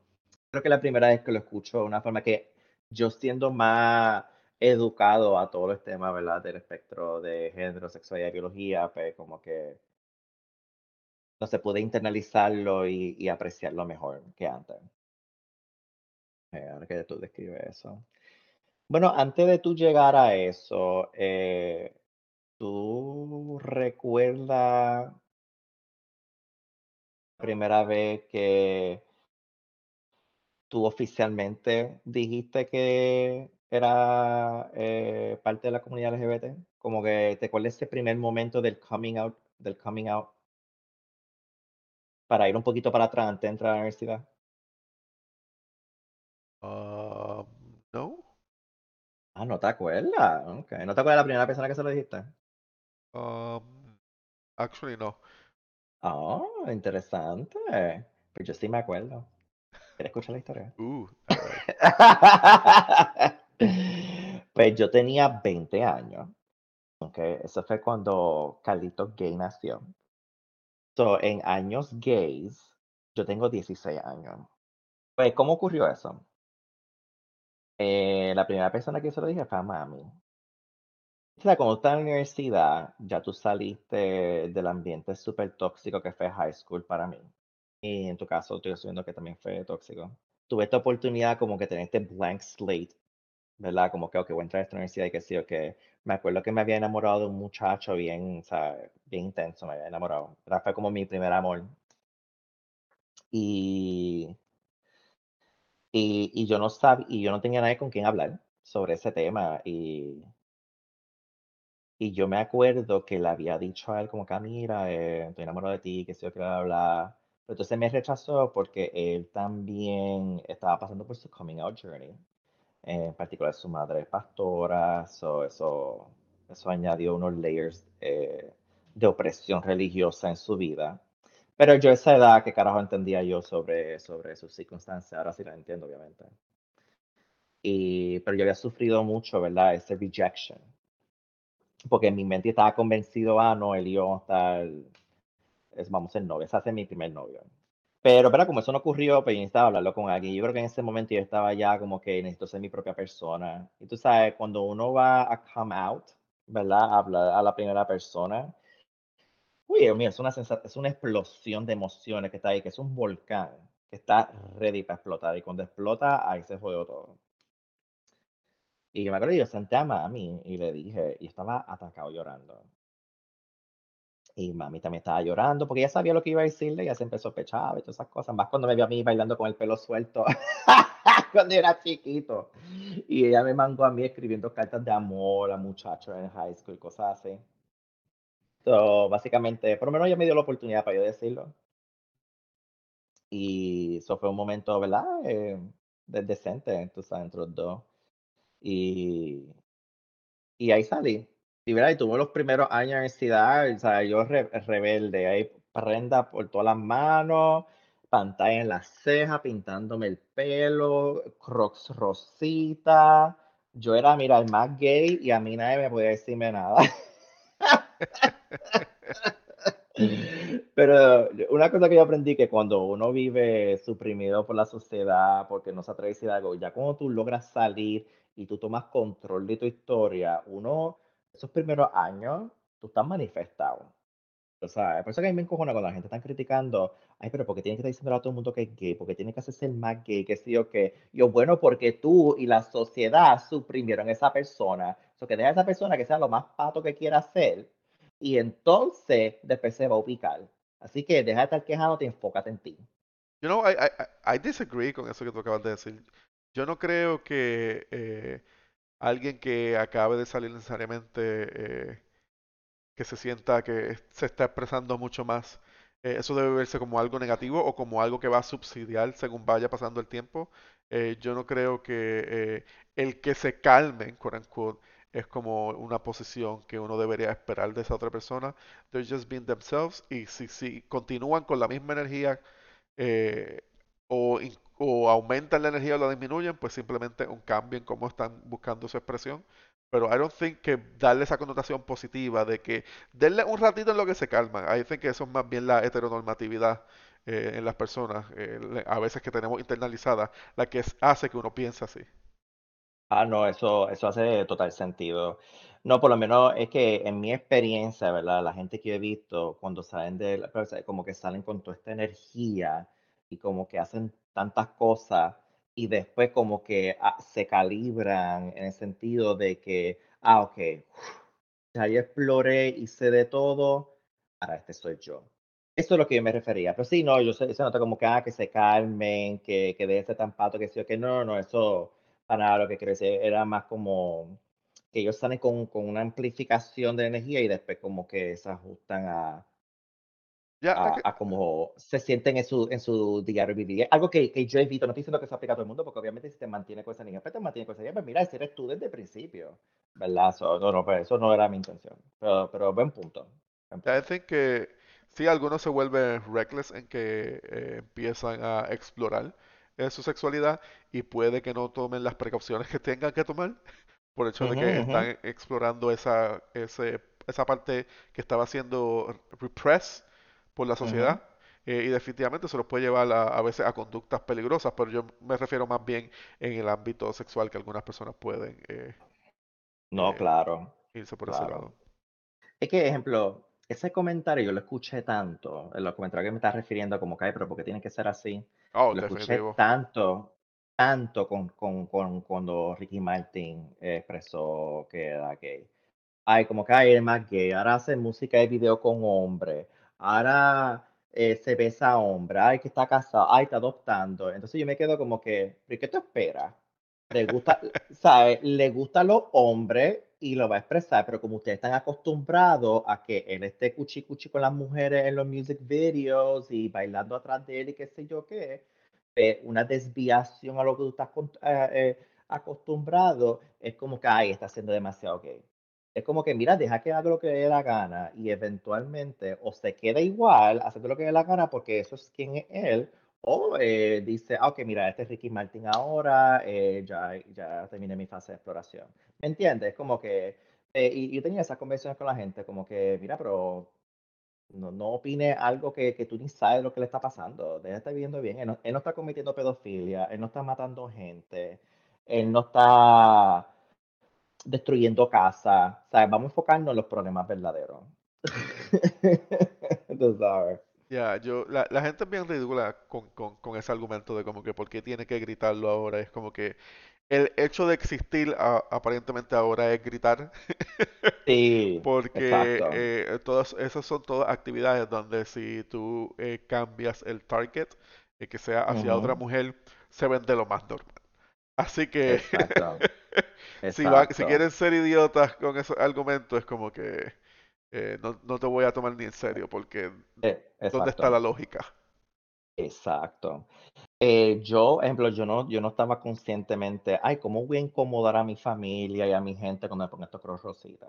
creo que la primera vez que lo escucho de una forma que yo siendo más educado a todos los temas, ¿verdad? Del espectro de género, sexualidad y biología, pues como que no se puede internalizarlo y, y apreciarlo mejor que antes. eh, ahora que tú describes eso. Bueno, antes de tú llegar a eso, eh, ¿tú recuerdas la primera vez que tú oficialmente dijiste que era eh, parte de la comunidad LGBT? Como que te acuerdas ese primer momento del coming out, del coming out, para ir un poquito para atrás antes de entrar a la universidad. Um, no. Ah, no te acuerdas. Ok, ¿No te acuerdas de la primera persona que se lo dijiste? Um, actually, no. Oh, interesante. Pues yo sí me acuerdo. ¿Quieres escuchar la historia? Uh. Pues yo tenía 20 años. Ok, eso fue cuando Carlitos Gay nació. So, en años gays, yo tengo 16 años. Pues, ¿cómo ocurrió eso? Eh, la primera persona que se lo dije fue a mami. O sea, cuando estás en la universidad, ya tú saliste del ambiente súper tóxico que fue high school para mí. Y en tu caso, estoy asumiendo que también fue tóxico. Tuve esta oportunidad como que tener este blank slate, ¿verdad? Como que, ok, voy a entrar a esta universidad y que sí, o que me acuerdo que me había enamorado de un muchacho bien, o sea, bien intenso, me había enamorado. Era, fue como mi primer amor. Y, y, y yo no sabía, y yo no tenía nadie con quien hablar sobre ese tema. Y, y yo me acuerdo que le había dicho a él como que, "Ah, mira, eh, estoy enamorado de ti, que sé yo, que bla, bla, bla". Pero entonces me rechazó porque él también estaba pasando por su coming out journey. En particular, su madre es pastora, so eso, eso añadió unos layers eh, de opresión religiosa en su vida. Pero yo esa edad, ¿qué carajo entendía yo sobre, sobre sus circunstancias? Ahora sí la entiendo, obviamente. Y, pero yo había sufrido mucho, ¿verdad? Ese rejection. Porque en mi mente estaba convencido, ah, no, vamos a estar, es, vamos a ser novios, ese es mi primer novio. Pero, ¿verdad? Como eso no ocurrió, pues yo necesitaba hablarlo con alguien. Yo creo que en ese momento yo estaba ya como que necesito ser mi propia persona. Y tú sabes, cuando uno va a come out, ¿verdad? Hablar a la primera persona, uy, Dios mío, es una, es una explosión de emociones que está ahí, que es un volcán que está ready para explotar. Y cuando explota, ahí se jodió todo. Y me acuerdo, yo senté a mami y le dije, y estaba atacado llorando. Y mami también estaba llorando porque ella sabía lo que iba a decirle, ya se empezó a pechar y todas esas cosas. Más cuando me vio a mí bailando con el pelo suelto cuando era chiquito. Y ella me mandó a mí escribiendo cartas de amor a muchachos en high school, cosas así. So, básicamente, por lo menos ella me dio la oportunidad para yo decirlo. Y eso fue un momento, ¿verdad? Eh, de- decente, tú sabes, entre los dos. Y, y ahí salí. Y, ¿verdad? y tuve los primeros años de universidad, o sea, yo re- rebelde, ahí prenda por todas las manos, pantalla en las cejas, pintándome el pelo, crocs rosita. Yo era, mira, el más gay y a mí nadie me podía decirme nada. Pero una cosa que yo aprendí que cuando uno vive suprimido por la sociedad, porque no se atreve a decir algo, ya cuando tú logras salir y tú tomas control de tu historia, uno, esos primeros años, tú estás manifestado. O sea, por eso que a mí me encojona cuando la gente está criticando, ay, pero ¿por qué tiene que estar diciendo a todo el mundo que es gay? ¿Por qué tiene que hacerse el más gay? Que sí o qué. Yo, bueno, porque tú y la sociedad suprimieron a esa persona. O que deja a esa persona que sea lo más pato que quiera ser. Y entonces después se va a ubicar. Así que deja de estar quejándote y enfócate en ti. You know, I, I, I disagree con eso que tú acabas de decir. Yo no creo que eh, alguien que acabe de salir necesariamente eh, que se sienta que se está expresando mucho más eh, eso debe verse como algo negativo o como algo que va a subsidiar según vaya pasando el tiempo. Yo no creo que el que se calmen, quote unquote, es como una posición que uno debería esperar de esa otra persona. They're just being themselves y si, si continúan con la misma energía eh, o, o aumentan la energía o la disminuyen, pues simplemente un cambio en cómo están buscando su expresión. Pero I don't think que darle esa connotación positiva de que denle un ratito en lo que se calman. I think que eso es más bien la heteronormatividad eh, en las personas, eh, a veces que tenemos internalizada, la que hace que uno piense así. Ah, no, eso, eso hace total sentido. No, por lo menos es que en mi experiencia, ¿verdad? La gente que he visto cuando salen de, la- como que salen con toda esta energía y como que hacen tantas cosas y después como que ah, se calibran en el sentido de que, ah, ok, ya yo exploré, hice de todo, ahora este soy yo. Eso es lo que yo me refería. Pero sí, no, yo sé, se nota como que, ah, que se calmen, que, que de ese tan pato, que sí, que no, no, no, eso para nada lo que decir era más como que ellos salen con, con una amplificación de energía y después como que se ajustan a, Ya, a, a cómo se sienten en su, en su diario vivir. Algo que, que yo he visto, no estoy diciendo que se aplica a todo el mundo, porque obviamente si te mantiene con esa energía, pues te mantiene con esa energía, pues mira, ese eres tú desde el principio, ¿verdad? So, no, no, pues eso no era mi intención, pero, pero buen punto, I think que sí, algunos se vuelven reckless en que eh, empiezan a explorar eh, su sexualidad y puede que no tomen las precauciones que tengan que tomar por el hecho de que están explorando esa, ese, esa parte que estaba siendo repressed por la sociedad. eh, y definitivamente se los puede llevar a, a veces a conductas peligrosas, pero yo me refiero más bien en el ámbito sexual que algunas personas pueden eh, No, eh, claro, irse por ese lado. Es que, ejemplo, ese comentario yo lo escuché tanto, en los comentarios que me estás refiriendo, como que, "Ay, pero ¿por qué tiene que ser así? Oh, Lo escuché definitivo. tanto, tanto con, con, con cuando Ricky Martin expresó que era gay. Ay, como que ay, es más gay. Ahora hace música y video con hombre. Ahora eh, se besa a hombre. Ay, que está casado. Ay, está adoptando. Entonces yo me quedo como que, ¿pero qué tú esperas? Le gusta, ¿sabes? Le gustan los hombres y lo va a expresar, pero como ustedes están acostumbrados a que él esté cuchi cuchi con las mujeres en los music videos y bailando atrás de él y qué sé yo qué, eh, una desviación a lo que tú estás eh, eh, acostumbrado, es como que, ay, está siendo demasiado gay. Es como que, mira, deja que haga lo que le dé la gana y eventualmente o se queda igual haciendo lo que le dé la gana porque eso es quien es él, o eh, dice, ah, ok, mira, este es Ricky Martin ahora, eh, ya, ya terminé mi fase de exploración. ¿Me entiendes? Es como que, eh, y yo tenía esas conversaciones con la gente, como que, mira, pero no, no opine algo que, que tú ni sabes lo que le está pasando. Deja de estar viviendo bien. Él no, él no está cometiendo pedofilia, él no está matando gente, él no está destruyendo casas. ¿Sabes? Vamos a enfocarnos en los problemas verdaderos. Tú. Ya, yo, la, la gente es bien ridícula con, con, con ese argumento de como que por qué tiene que gritarlo ahora. Es como que el hecho de existir a- aparentemente ahora es gritar. Sí, Porque eh, todas esas son todas actividades donde si tú eh, cambias el target, eh, que sea hacia otra mujer, se vende lo más normal. Así que Exacto. si va, si quieren ser idiotas con esos argumentos, es como que eh, no, no te voy a tomar ni en serio, porque Eh, ¿dónde está la lógica? Exacto. Eh, yo, ejemplo, yo no, yo no estaba conscientemente, ay, ¿cómo voy a incomodar a mi familia y a mi gente cuando me pongo estos Cruz Rosita?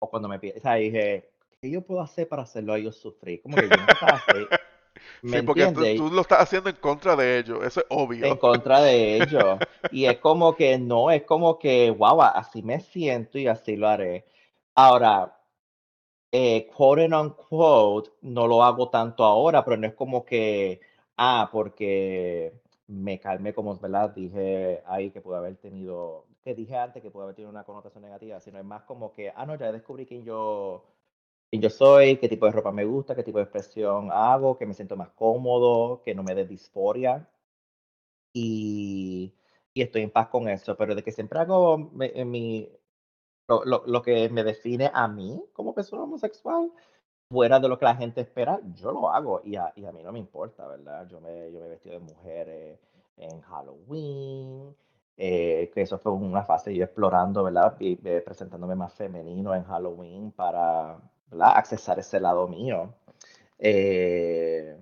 O cuando me pide, o sea, dije, ¿qué yo puedo hacer para hacerlo a ellos sufrir? Como que yo nunca estaba así, ¿me Sí, porque tú, tú lo estás haciendo en contra de ellos, eso es En obvio. contra de ellos. Y es como que no, es como que, wow, así me siento y así lo haré. Ahora, eh, quote and unquote, no lo hago tanto ahora, pero no es como que, ah, porque me calmé, como verdad dije ahí que pude haber tenido, que dije antes que puede haber tenido una connotación negativa, sino es más como que, ah, no, ya descubrí quién yo, quién yo soy, qué tipo de ropa me gusta, qué tipo de expresión hago, que me siento más cómodo, que no me dé disforia y, y estoy en paz con eso, pero de que siempre hago en mi, lo, lo, que me define a mí como persona homosexual fuera de lo que la gente espera, yo lo hago y a, y a mí no me importa, ¿verdad? Yo me, yo me he vestido de mujer eh, en Halloween, eh, que eso fue una fase yo explorando, ¿verdad? Y eh, presentándome más femenino en Halloween para, ¿verdad? Accesar ese lado mío. Eh,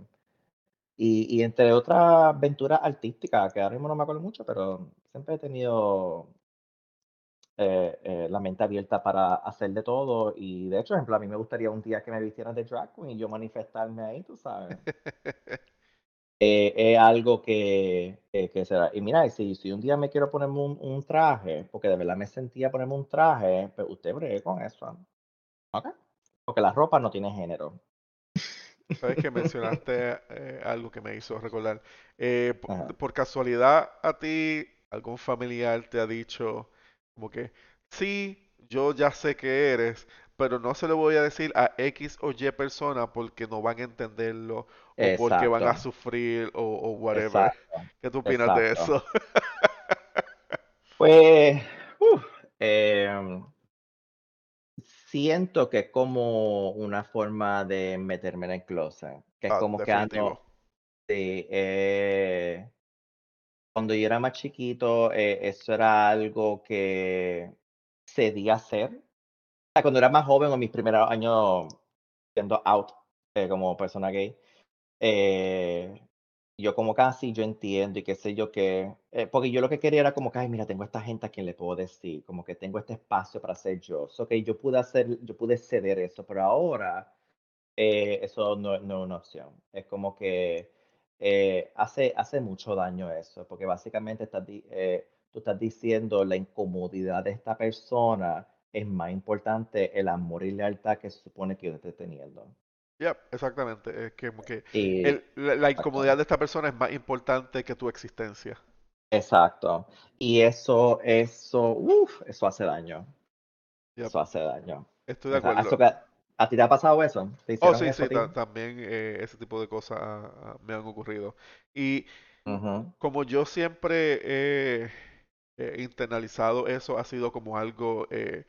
y, y entre otras aventuras artísticas, que ahora mismo no me acuerdo mucho, pero siempre he tenido eh, eh, la mente abierta para hacer de todo. Y de hecho, por ejemplo, a mí me gustaría un día que me vistieran de drag queen y yo manifestarme ahí, tú sabes. Eh, es algo que, eh, que será. Y mira, si, si un día me quiero ponerme un, un traje, porque de verdad me sentía ponerme un traje, pues usted bregue con eso. ¿Ok? Porque la ropa no tiene género. Sabes que mencionaste eh, algo que me hizo recordar. Eh, po- Ajá. por, casualidad, a ti algún familiar te ha dicho como que, sí, yo ya sé que eres, pero no se lo voy a decir a X o Y persona porque no van a entenderlo o porque van a sufrir o, o whatever. exacto, ¿Qué tú opinas de eso? Pues, em, siento que es como una forma de meterme en el closet, que es Ah, como que, ah, definitivo. no, sí, eh, cuando yo era más chiquito, eh, eso era algo que cedí a hacer. O sea, cuando era más joven o mis primeros años siendo out eh, como persona gay, eh, yo como casi yo entiendo y qué sé yo qué, eh, porque yo lo que quería era como que, ay, mira, tengo esta gente a quien le puedo decir, como que tengo este espacio para ser yo. So que yo pude hacer, yo pude ceder eso, pero ahora eh, eso no, no es una opción. Es como que eh, hace, hace mucho daño eso, porque básicamente estás, di- eh, tú estás diciendo la incomodidad de esta persona es más importante el amor y lealtad que se supone que yo esté teniendo. Yep, exactamente. Es que, como que Y, el- la, la incomodidad de esta persona es más importante que tu existencia. Exacto. Y eso, eso, uf, eso hace daño. Yep, Eso hace daño. estoy de O sea, acuerdo. ¿eso que- ¿a ti te ha pasado eso? ¿Te Oh, sí, eso sí, también eh, ese tipo de cosas ah, ah, me han ocurrido. Y como yo siempre he eh, internalizado eso, ha sido como algo eh,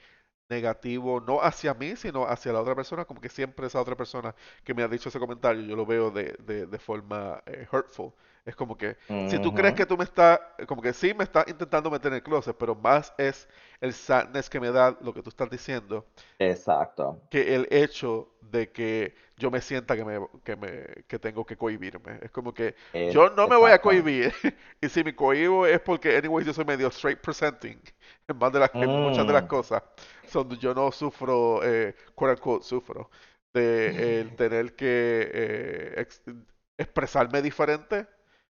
negativo, no hacia mí, sino hacia la otra persona, como que siempre esa otra persona que me ha dicho ese comentario, yo lo veo de, de, de forma hurtful. Es como que, si tú crees que tú me estás, como que sí me estás intentando meter en el closet, pero más es el sadness que me da lo que tú estás diciendo Exacto. que el hecho de que yo me sienta que me, que me, que tengo que cohibirme. Es como que Es, yo no me voy a cohibir. Y si me cohibo es porque, anyway, yo soy medio straight presenting en, más de las, en muchas de las Mm, cosas. Yo no sufro, eh, quote unquote, sufro de el tener que eh, ex- expresarme diferente.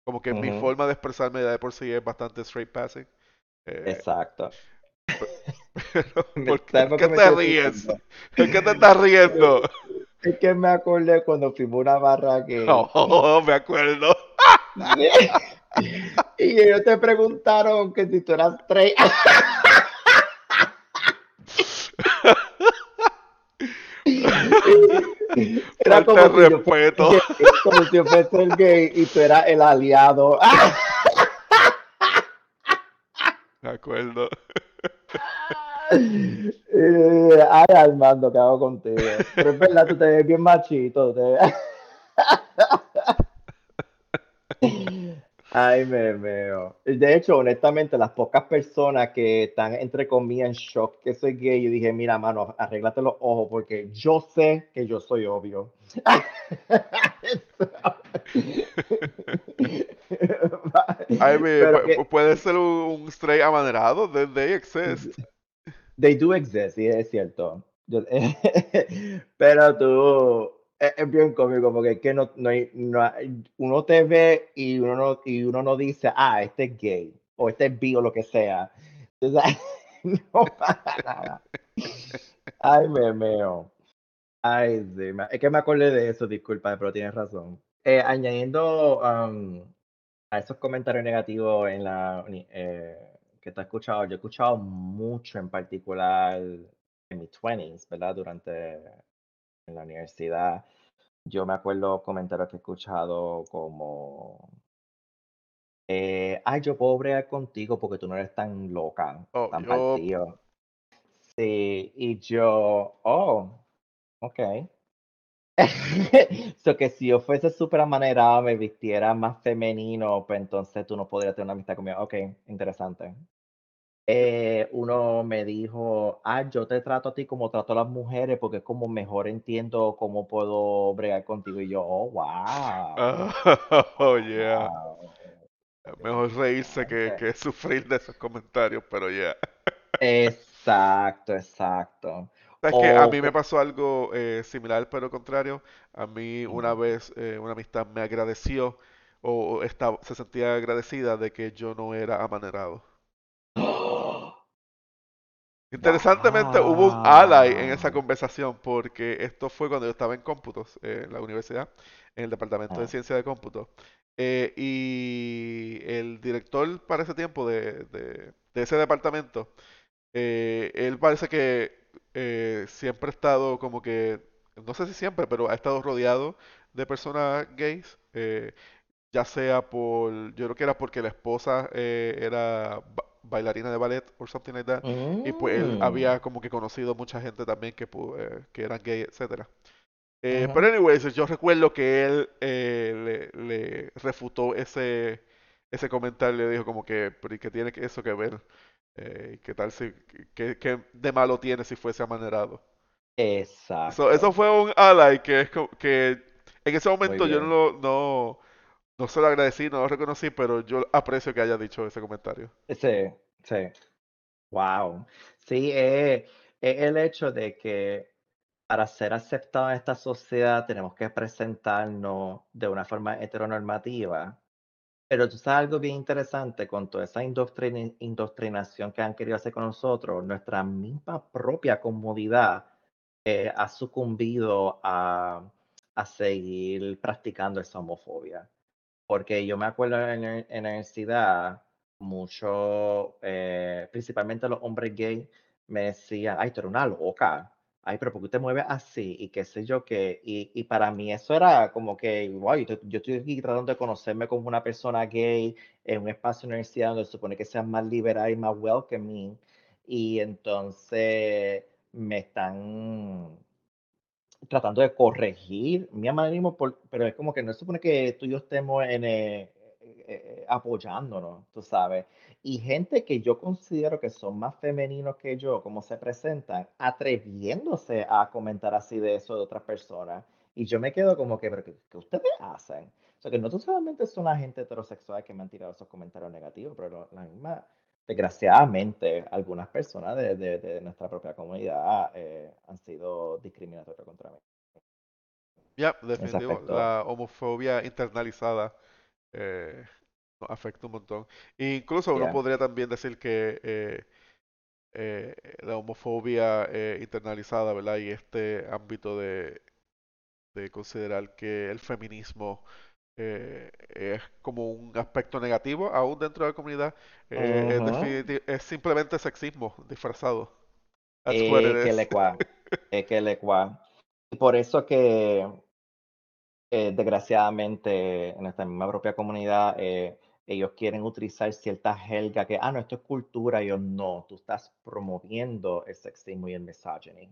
Como que mi forma de expresarme ya de por sí es bastante straight passing. Eh, exacto. pero, ¿por qué, ¿Sabes por qué qué me te ríes? ¿Por qué te estás riendo? Es que me acordé cuando a una barra gay y, Oh, me acuerdo. y ellos te preguntaron que si tú eras straight. Era de como si yo respeto. como si yo fuese el gay y tú eras el aliado. Me acuerdo. Eh, ay, Armando, ¿qué hago contigo? Pero es verdad, tú te ves bien machito. te Ay, me veo. De hecho, honestamente, las pocas personas que están, entre comillas, en shock que soy gay, yo dije, mira, mano, arréglate los ojos porque yo sé que yo soy obvio. Ay, me- Pero pu- pu- que, puede ser un, un straight amanerado. They, they exist. They do exist, sí, es cierto. Yo- pero tú, es, bien cómico porque es que no, no no uno te ve y uno, no, y uno no dice, ah, este es gay o este es bi o lo que sea. Sea, no pasa nada. Ay, me meo. Ay, sí, es que me acordé de eso, disculpa, pero tienes razón. Eh, añadiendo um, a esos comentarios negativos en la eh, que te has escuchado, yo he escuchado mucho en particular en mis 20s, ¿verdad? Durante en la universidad. Yo me acuerdo comentarios que he escuchado como, eh, ay, yo puedo bregar contigo porque tú no eres tan loca, Oh, tan yo. partido. Sí, y yo, oh, ok. So que si yo fuese súper amanerado, me vistiera más femenino, pues entonces tú no podrías tener una amistad conmigo. Ok, interesante. Eh, uno me dijo, ah, yo te trato a ti como trato a las mujeres porque es como mejor entiendo cómo puedo bregar contigo. Y yo, oh, wow, Oh, yeah. wow, Mejor reírse que, definitivamente. que sufrir de esos comentarios, pero ya. Exacto, exacto. Sabes que a mí me pasó algo eh, similar, pero contrario. A mí una vez eh, una amistad me agradeció o, o estaba, se sentía agradecida de que yo no era amanerado. Interesantemente hubo un ally en esa conversación porque esto fue cuando yo estaba en cómputos eh, en la universidad, en el departamento de Ah, ciencia de cómputo. Eh, y el director para ese tiempo de, de- de ese departamento, eh, él parece que eh, siempre ha estado como que, no sé si siempre, pero ha estado rodeado de personas gays. Ya sea por, yo creo que era porque la esposa eh, era ba- bailarina de ballet o something like that, y pues él mm, había como que conocido mucha gente también que, eh, que eran gay, etcétera. Eh, pero anyways, yo recuerdo que él eh, le, le refutó ese, ese comentario, le dijo como que, pero ¿y qué tiene que- eso que ver? ¿qué tal si, qué, qué de malo tiene si fuese amanerado? So, eso Exacto. fue un ally que es que en ese momento yo no, no, no se lo agradecí, no lo reconocí, pero yo aprecio que haya dicho ese comentario. Sí, sí. Wow. Sí, eh, es el hecho de que para ser aceptados en esta sociedad tenemos que presentarnos de una forma heteronormativa. Pero tú sabes algo bien interesante con toda esa indoctrini- indoctrinación que han querido hacer con nosotros, nuestra misma propia comunidad eh, ha sucumbido a, a seguir practicando esa homofobia. Porque yo me acuerdo en, la- universidad, mucho, eh, principalmente los hombres gay, me decían, ay, tú eres una loca, ay, pero ¿por qué te mueves así? Y qué sé yo qué. Y, y para mí eso era como que, wow, yo, estoy aquí tratando de conocerme como una persona gay en un espacio de universidad donde se supone que sea más liberal y más welcoming. Y entonces me están tratando de corregir mi amarillismo, por- pero es como que no se supone que tú y yo estemos en, eh, eh, eh, apoyándonos, tú sabes. Y gente que yo considero que son más femeninos que yo, como se presentan, atreviéndose a comentar así de eso de otras personas. Y yo me quedo como que, pero ¿qué, qué ustedes hacen? O sea, que no solamente son la gente heterosexual que me han tirado esos comentarios negativos, pero la misma, desgraciadamente, algunas personas de, de- de nuestra propia comunidad eh, han sido discriminatorias contra mí Ya, definitivo, aspecto. la homofobia internalizada eh, nos afecta un montón. Incluso uno Yeah. podría también decir que eh, la homofobia internalizada, ¿verdad? Y este ámbito de, de considerar que el feminismo eh, es como un aspecto negativo aún dentro de la comunidad, eh, es, es simplemente sexismo disfrazado. Eh, que le eh, que le. Y por eso que, eh, desgraciadamente, en nuestra misma propia comunidad, ellos quieren utilizar cierta jerga que, ah, no, esto es cultura. Y yo, no, tú estás promoviendo el sexismo y el misogyny.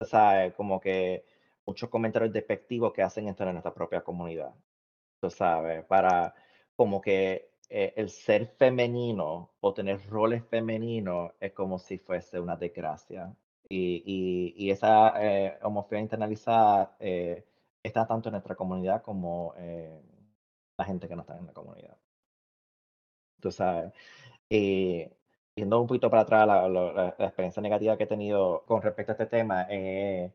O sea, como que muchos comentarios despectivos que hacen entrar en nuestra propia comunidad. Tú sabes, para como que eh, el ser femenino o tener roles femeninos es como si fuese una desgracia. Y, y, y esa eh, homofobia internalizada eh, está tanto en nuestra comunidad como la gente que no está en la comunidad. Tú sabes. Y yendo un poquito para atrás, la- la- la experiencia negativa que he tenido con respecto a este tema, eh,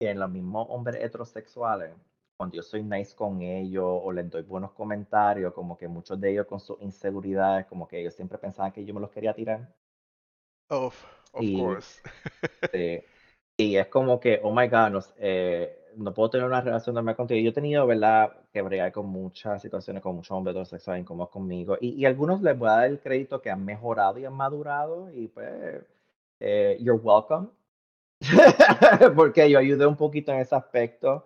en los mismos hombres heterosexuales, cuando yo soy nice con ellos o les doy buenos comentarios, como que muchos de ellos con sus inseguridades, como que ellos siempre pensaban que yo me los quería tirar. Of, of Y, course. sí, y es como que, oh my God, no, eh, no puedo tener una relación normal contigo. Yo he tenido, ¿verdad?, que bregar con muchas situaciones, con muchos hombres heterosexuales incómodos conmigo. Y, y algunos les voy a dar el crédito que han mejorado y han madurado. Y pues, eh, you're welcome. Porque yo ayudé un poquito en ese aspecto.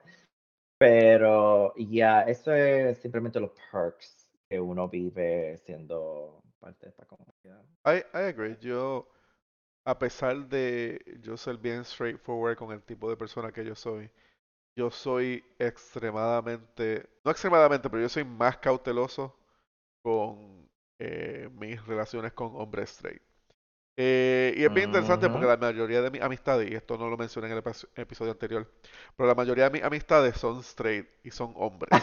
Pero ya, eso es simplemente los perks que uno vive siendo parte de esta comunidad. I, I agree. Yo, a pesar de yo ser bien straightforward con el tipo de persona que yo soy, yo soy extremadamente, no extremadamente, pero yo soy más cauteloso con eh, mis relaciones con hombres straight. Eh, y es bien interesante porque la mayoría de mis amistades, y esto no lo mencioné en el episodio anterior, pero la mayoría de mis amistades son straight y son hombres.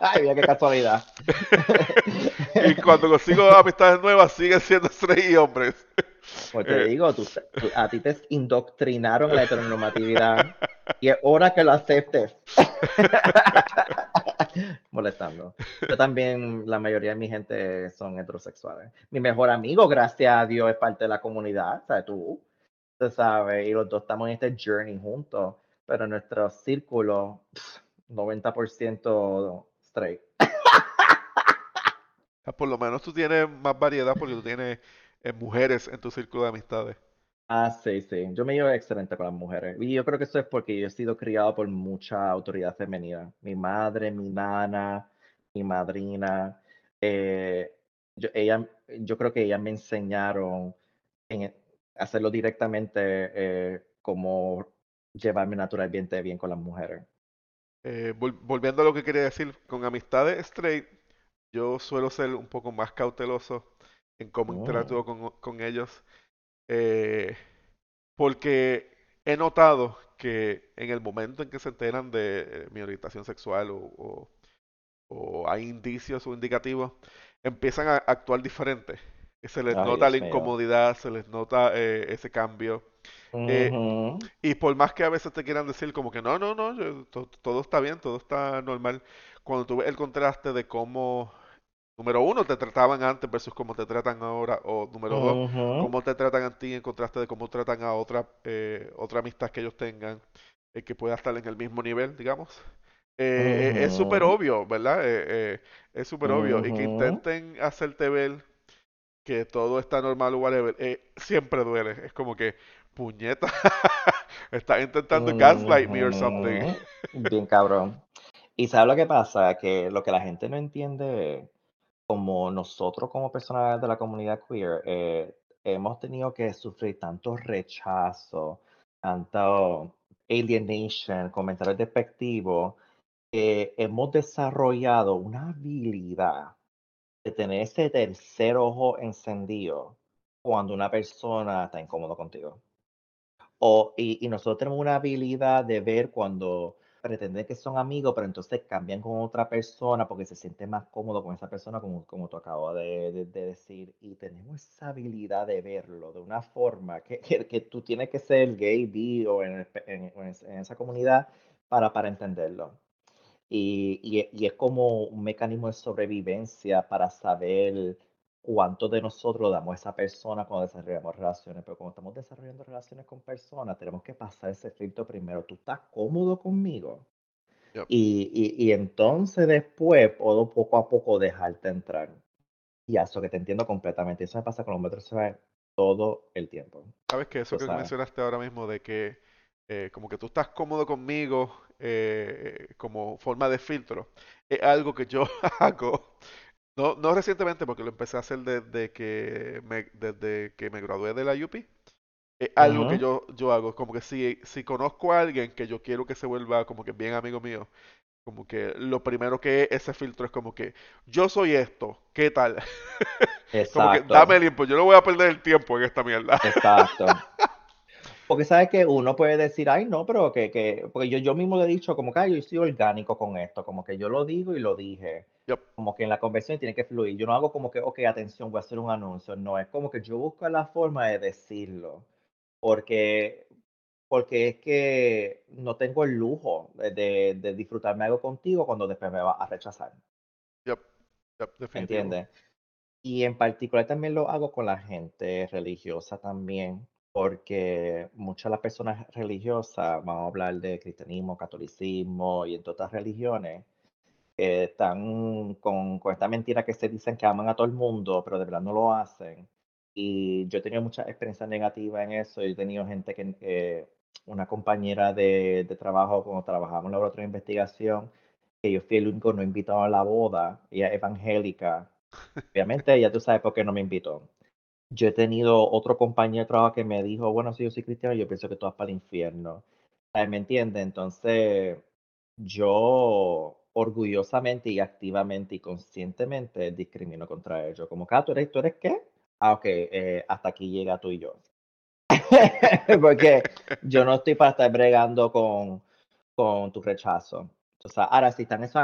Ay, mira qué casualidad. y cuando consigo amistades nuevas siguen siendo straight y hombres. Pues te eh. digo, a ti te indoctrinaron la heteronormatividad y es hora que lo aceptes. Molestando. Yo también, la mayoría de mi gente son heterosexuales. Mi mejor amigo, gracias a Dios, es parte de la comunidad, ¿sabes? Tú, tú sabes, y los dos estamos en este journey juntos, pero nuestro círculo, 90% straight. Ah, por lo menos tú tienes más variedad porque tú tienes eh, mujeres en tu círculo de amistades. Ah, sí, sí. Yo me llevo excelente con las mujeres. Y yo creo que eso es porque yo he sido criado por mucha autoridad femenina. Mi madre, mi nana, mi madrina. Eh, yo, ella, yo creo que ellas me enseñaron en hacerlo directamente eh, como llevarme naturalmente bien con las mujeres. Eh, volviendo a lo que quería decir, con amistades straight, yo suelo ser un poco más cauteloso en cómo interactúo oh. con, con ellos eh, porque he notado que en el momento en que se enteran de mi orientación sexual o, hay indicios o indicativos, empiezan a actuar diferente. Se les nota la incomodidad, se les nota eh, ese cambio. Eh, y por más que a veces te quieran decir como que no, no, no, todo está bien, todo está normal, cuando tú ves el contraste de cómo número uno, te trataban antes versus cómo te tratan ahora, o número dos, cómo te tratan a ti en contraste de cómo tratan a otra, eh, otra amistad que ellos tengan, eh, que pueda estar en el mismo nivel, digamos. Eh, es súper obvio, ¿verdad? es súper obvio. Y que intenten hacerte ver que todo está normal o whatever, siempre duele. Es como que, puñeta, estás intentando gaslight me or something. Bien cabrón. Y ¿sabes lo que pasa? Que lo que la gente no entiende como nosotros como personas de la comunidad queer, eh, hemos tenido que sufrir tanto rechazo, tanto alienation, comentarios despectivos, que hemos desarrollado una habilidad de tener ese tercer ojo encendido cuando una persona está incómodo contigo. O, y, y nosotros tenemos una habilidad de ver cuando pretenden que son amigos, pero entonces cambian con otra persona porque se siente más cómodo con esa persona, como, como tú acabas de, decir. Y tenemos esa habilidad de verlo de una forma que, que, tú tienes que ser gay, bi o en, en, en esa comunidad para, para entenderlo. Y, y, y, es como un mecanismo de sobrevivencia para saber cuánto de nosotros damos a esa persona cuando desarrollamos relaciones, pero cuando estamos desarrollando relaciones con personas, tenemos que pasar ese filtro primero. ¿Tú estás cómodo conmigo? Y, y, entonces después puedo poco a poco dejarte entrar. Y eso que te entiendo completamente. Eso me pasa con los metros todo el tiempo. Sabes que eso que mencionaste ahora mismo de que eh, como que tú estás cómodo conmigo eh, como forma de filtro, es algo que yo hago no, no recientemente, porque lo empecé a hacer desde que me, desde que me gradué de la UP. Es algo que yo, yo hago. Como que si, si conozco a alguien que yo quiero que se vuelva como que bien amigo mío, como que lo primero que ese filtro es como que yo soy esto, ¿qué tal? Exacto. como que dame tiempo, yo no voy a perder el tiempo en esta mierda. Exacto. Porque sabes que uno puede decir, ay, no, pero que, que porque yo, yo mismo le he dicho, como que yo soy orgánico con esto, como que yo lo digo y lo dije. Como que en la conversación tiene que fluir. Yo no hago como que, ok, atención, voy a hacer un anuncio. No, es como que yo busco la forma de decirlo. Porque, porque es que no tengo el lujo de, de disfrutarme algo contigo cuando después me va a rechazar. Yep. Yep, ¿Entiendes? Y en particular también lo hago con la gente religiosa también porque muchas de las personas religiosas, vamos a hablar de cristianismo, catolicismo y en todas las religiones, están con, con, esta mentira que se dicen que aman a todo el mundo, pero de verdad no lo hacen. Y yo he tenido mucha experiencia negativa en eso. Yo he tenido gente que, eh, una compañera de, de, trabajo, cuando trabajamos en la otra investigación, que yo fui el único no invitado a la boda, ella es evangélica. Obviamente, ella tú sabes por qué no me invitó yo he tenido otro compañero de trabajo que me dijo, bueno, si yo soy cristiano, yo pienso que tú vas para el infierno. ¿Me entiendes? Entonces, yo orgullosamente y activamente y conscientemente discrimino contra ellos. Como que, ah, ¿tú eres, ¿tú eres qué? Ah, ok, eh, hasta aquí llega tú y yo. Porque yo no estoy para estar bregando con, con tu rechazo. O sea, ahora si están esos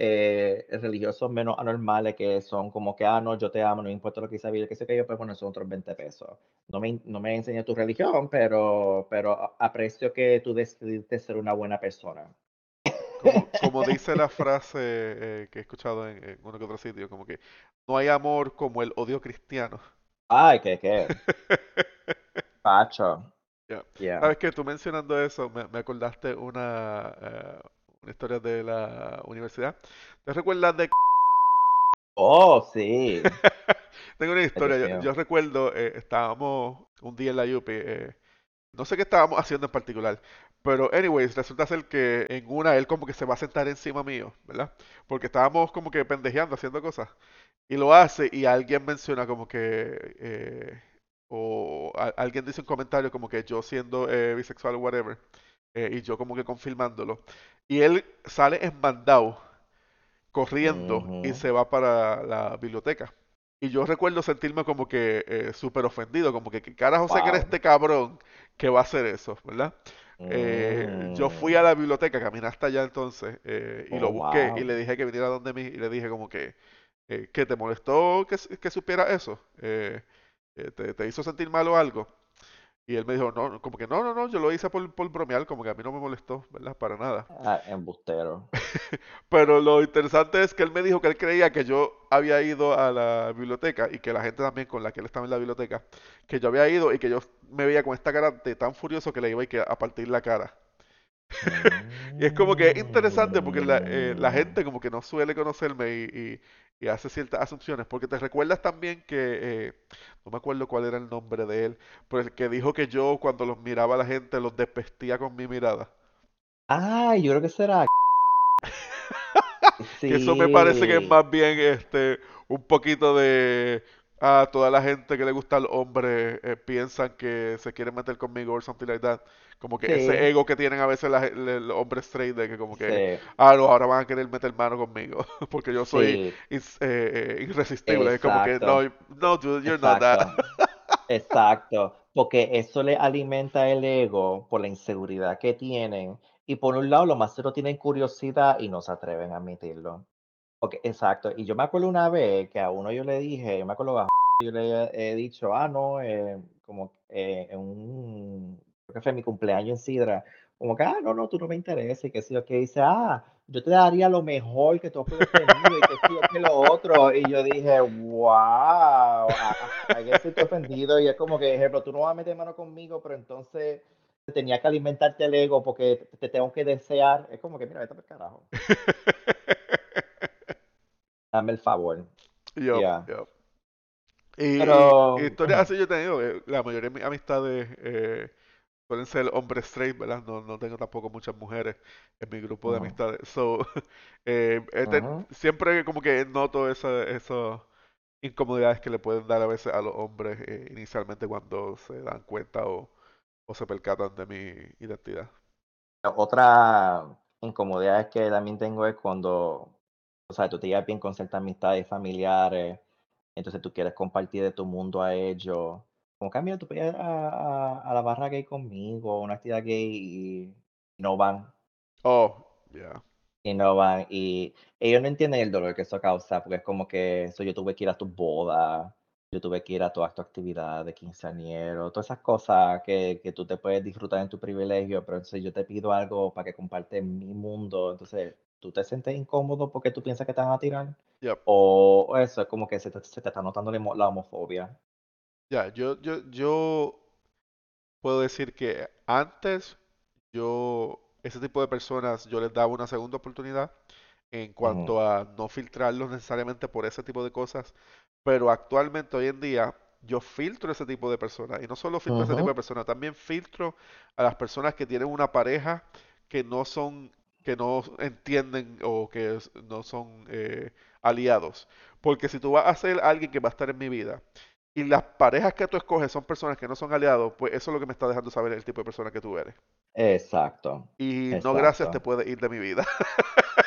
eh, religiosos menos anormales que son como que, ah, no, yo te amo, no importa lo que sabía, que sé que yo, pues bueno, son otros 20 pesos. No me, no me enseña tu religión, pero, pero aprecio que tú decidiste ser una buena persona. Como, como dice la frase eh, que he escuchado en, en, uno que otro sitio, como que no hay amor como el odio cristiano. Ay, ¿qué, qué? Pacho. Yeah. Yeah. Sabes que tú mencionando eso, me, me acordaste una, uh, una historia de la universidad. ¿Te recuerdas de... Oh, sí. Tengo una historia. Yo, yo, recuerdo, eh, estábamos un día en la UP, eh, no sé qué estábamos haciendo en particular, pero, anyways, resulta ser que en una él como que se va a sentar encima mío, ¿verdad? Porque estábamos como que pendejeando, haciendo cosas. Y lo hace y alguien menciona como que... Eh, o a, alguien dice un comentario como que yo siendo eh, bisexual o whatever. Eh, y yo como que confirmándolo. Y él sale embandado, corriendo, uh -huh. y se va para la biblioteca. Y yo recuerdo sentirme como que eh, súper ofendido, como que, ¿qué carajo wow. se cree este cabrón que va a hacer eso, verdad? Eh, yo fui a la biblioteca, caminé hasta allá entonces eh, y oh, lo busqué wow. y le dije que viniera donde mí y le dije como que, ¿que te molestó que, que supiera eso? ¿te, ¿te, hizo sentir mal o algo? Y él me dijo, no, como que no, no, no, yo lo hice por, por bromear, como que a mí no me molestó, ¿verdad? Para nada. Ah, embustero. Pero lo interesante es que él me dijo que él creía que yo había ido a la biblioteca y que la gente también con la que él estaba en la biblioteca, que yo había ido y que yo me veía con esta cara de tan furioso que le iba a, a partir la cara. y es como que es interesante porque la, eh, la, gente como que no suele conocerme y, y, y, hace ciertas asunciones. Porque te recuerdas también que, eh, no me acuerdo cuál era el nombre de él, pero el que dijo que yo cuando los miraba a la gente los despestía con mi mirada. Ah, yo creo que será. sí. Eso me parece que es más bien este un poquito de a toda la gente que le gusta al hombre eh, piensan que se quieren meter conmigo o something like that. Como que sí. ese ego que tienen a veces los hombres straight de que como que, sí. ah, no, ahora van a querer meter mano conmigo porque yo soy sí. is, eh, eh, irresistible. Es como que, no, no, dude, you're Exacto. not that. Exacto, porque eso le alimenta el ego por la inseguridad que tienen. Y por un lado, lo más tienen curiosidad y no se atreven a admitirlo. Okay, exacto. Y yo me acuerdo una vez que a uno yo le dije, yo me acuerdo a yo le he dicho, ah, no, eh, como eh, en un, creo que fue mi cumpleaños en Sidra, como que, ah, no, no, tú no me interesa, y que sí, que dice, ah, yo te daría lo mejor que tú puedes tener, y que sí, que lo otro, y yo dije, wow, que ser ofendido, y es como que, ejemplo, tú no vas a meter mano conmigo, pero entonces tenía que alimentarte el ego porque te tengo que desear, es como que, mira, vete por carajo. Dame el favor. Yo, yeah. yo. Y, Pero, historias así yo he tenido, eh, la mayoría de mis amistades eh, pueden ser hombres straight, ¿verdad? No, no tengo tampoco muchas mujeres en mi grupo uh -huh. de amistades. So, eh, uh -huh. siempre como que noto esas esa incomodidades que le pueden dar a veces a los hombres eh, inicialmente cuando se dan cuenta o, o se percatan de mi identidad. Otra incomodidad que también tengo es cuando o sea, tú te llevas bien con ciertas amistades familiares, entonces tú quieres compartir de tu mundo a ellos. Como que, mira, tú puedes ir a, a, a, la barra gay conmigo, una actividad gay, y no van. Oh. Yeah. Y no van. Y ellos no entienden el dolor que eso causa, porque es como que eso yo tuve que ir a tu boda, yo tuve que ir a toda tu actividad de quinceañero, todas esas cosas que, que tú te puedes disfrutar en tu privilegio, pero entonces yo te pido algo para que compartes mi mundo, entonces tú te sientes incómodo porque tú piensas que te van a tirar. Yep. O eso es como que se te, se te está notando la homofobia. Ya, yeah, yo, yo, yo puedo decir que antes yo, ese tipo de personas, yo les daba una segunda oportunidad en cuanto uh -huh. a no filtrarlos necesariamente por ese tipo de cosas, pero actualmente hoy en día yo filtro ese tipo de personas y no solo filtro uh -huh. ese tipo de personas, también filtro a las personas que tienen una pareja que no son que no entienden o que no son eh, aliados. Porque si tú vas a ser alguien que va a estar en mi vida y las parejas que tú escoges son personas que no son aliados, pues eso es lo que me está dejando saber el tipo de persona que tú eres. Exacto, Y no gracias te puede ir de mi vida.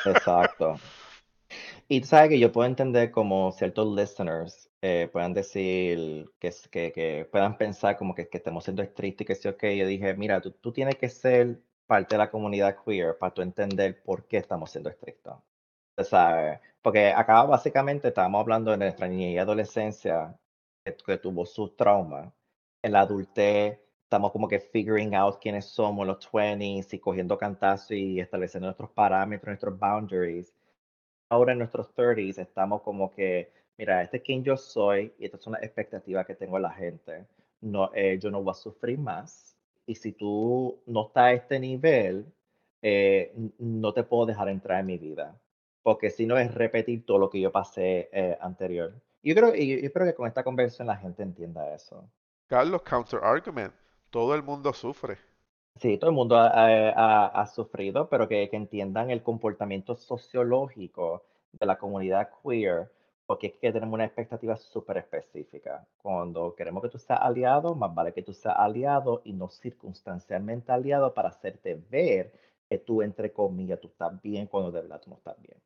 exacto. Y tú sabes que yo puedo entender como ciertos listeners eh, puedan decir que, que, que puedan pensar como que, que estemos siendo estrictos y que sí, ok, yo dije, mira, tú, tú tienes que ser parte de la comunidad queer para tú entender por qué estamos siendo estrictos. Sabes, porque acá básicamente estábamos hablando de nuestra niñez y adolescencia que, que tuvo sus traumas. En la adultez estamos como que figuring out quiénes somos, los 20s y cogiendo cantazos y estableciendo nuestros parámetros, nuestros boundaries ahora en nuestros 30s estamos como que, mira, este es quien yo soy y estas son las expectativas que tengo de la gente. No, eh, yo no voy a sufrir más. Y si tú no estás a este nivel, eh, no te puedo dejar entrar en mi vida. Porque si no es repetir todo lo que yo pasé eh, anterior. Yo creo, yo, yo espero que con esta conversación la gente entienda eso. Carlos, counter argument. Todo el mundo sufre. Sí, todo el mundo ha, ha- ha- ha sufrido, pero que, que entiendan el comportamiento sociológico de la comunidad queer, porque es que tenemos una expectativa súper específica. Cuando queremos que tú seas aliado, más vale que tú seas aliado y no circunstancialmente aliado para hacerte ver que tú, entre comillas, tú estás bien cuando de verdad tú no estás bien.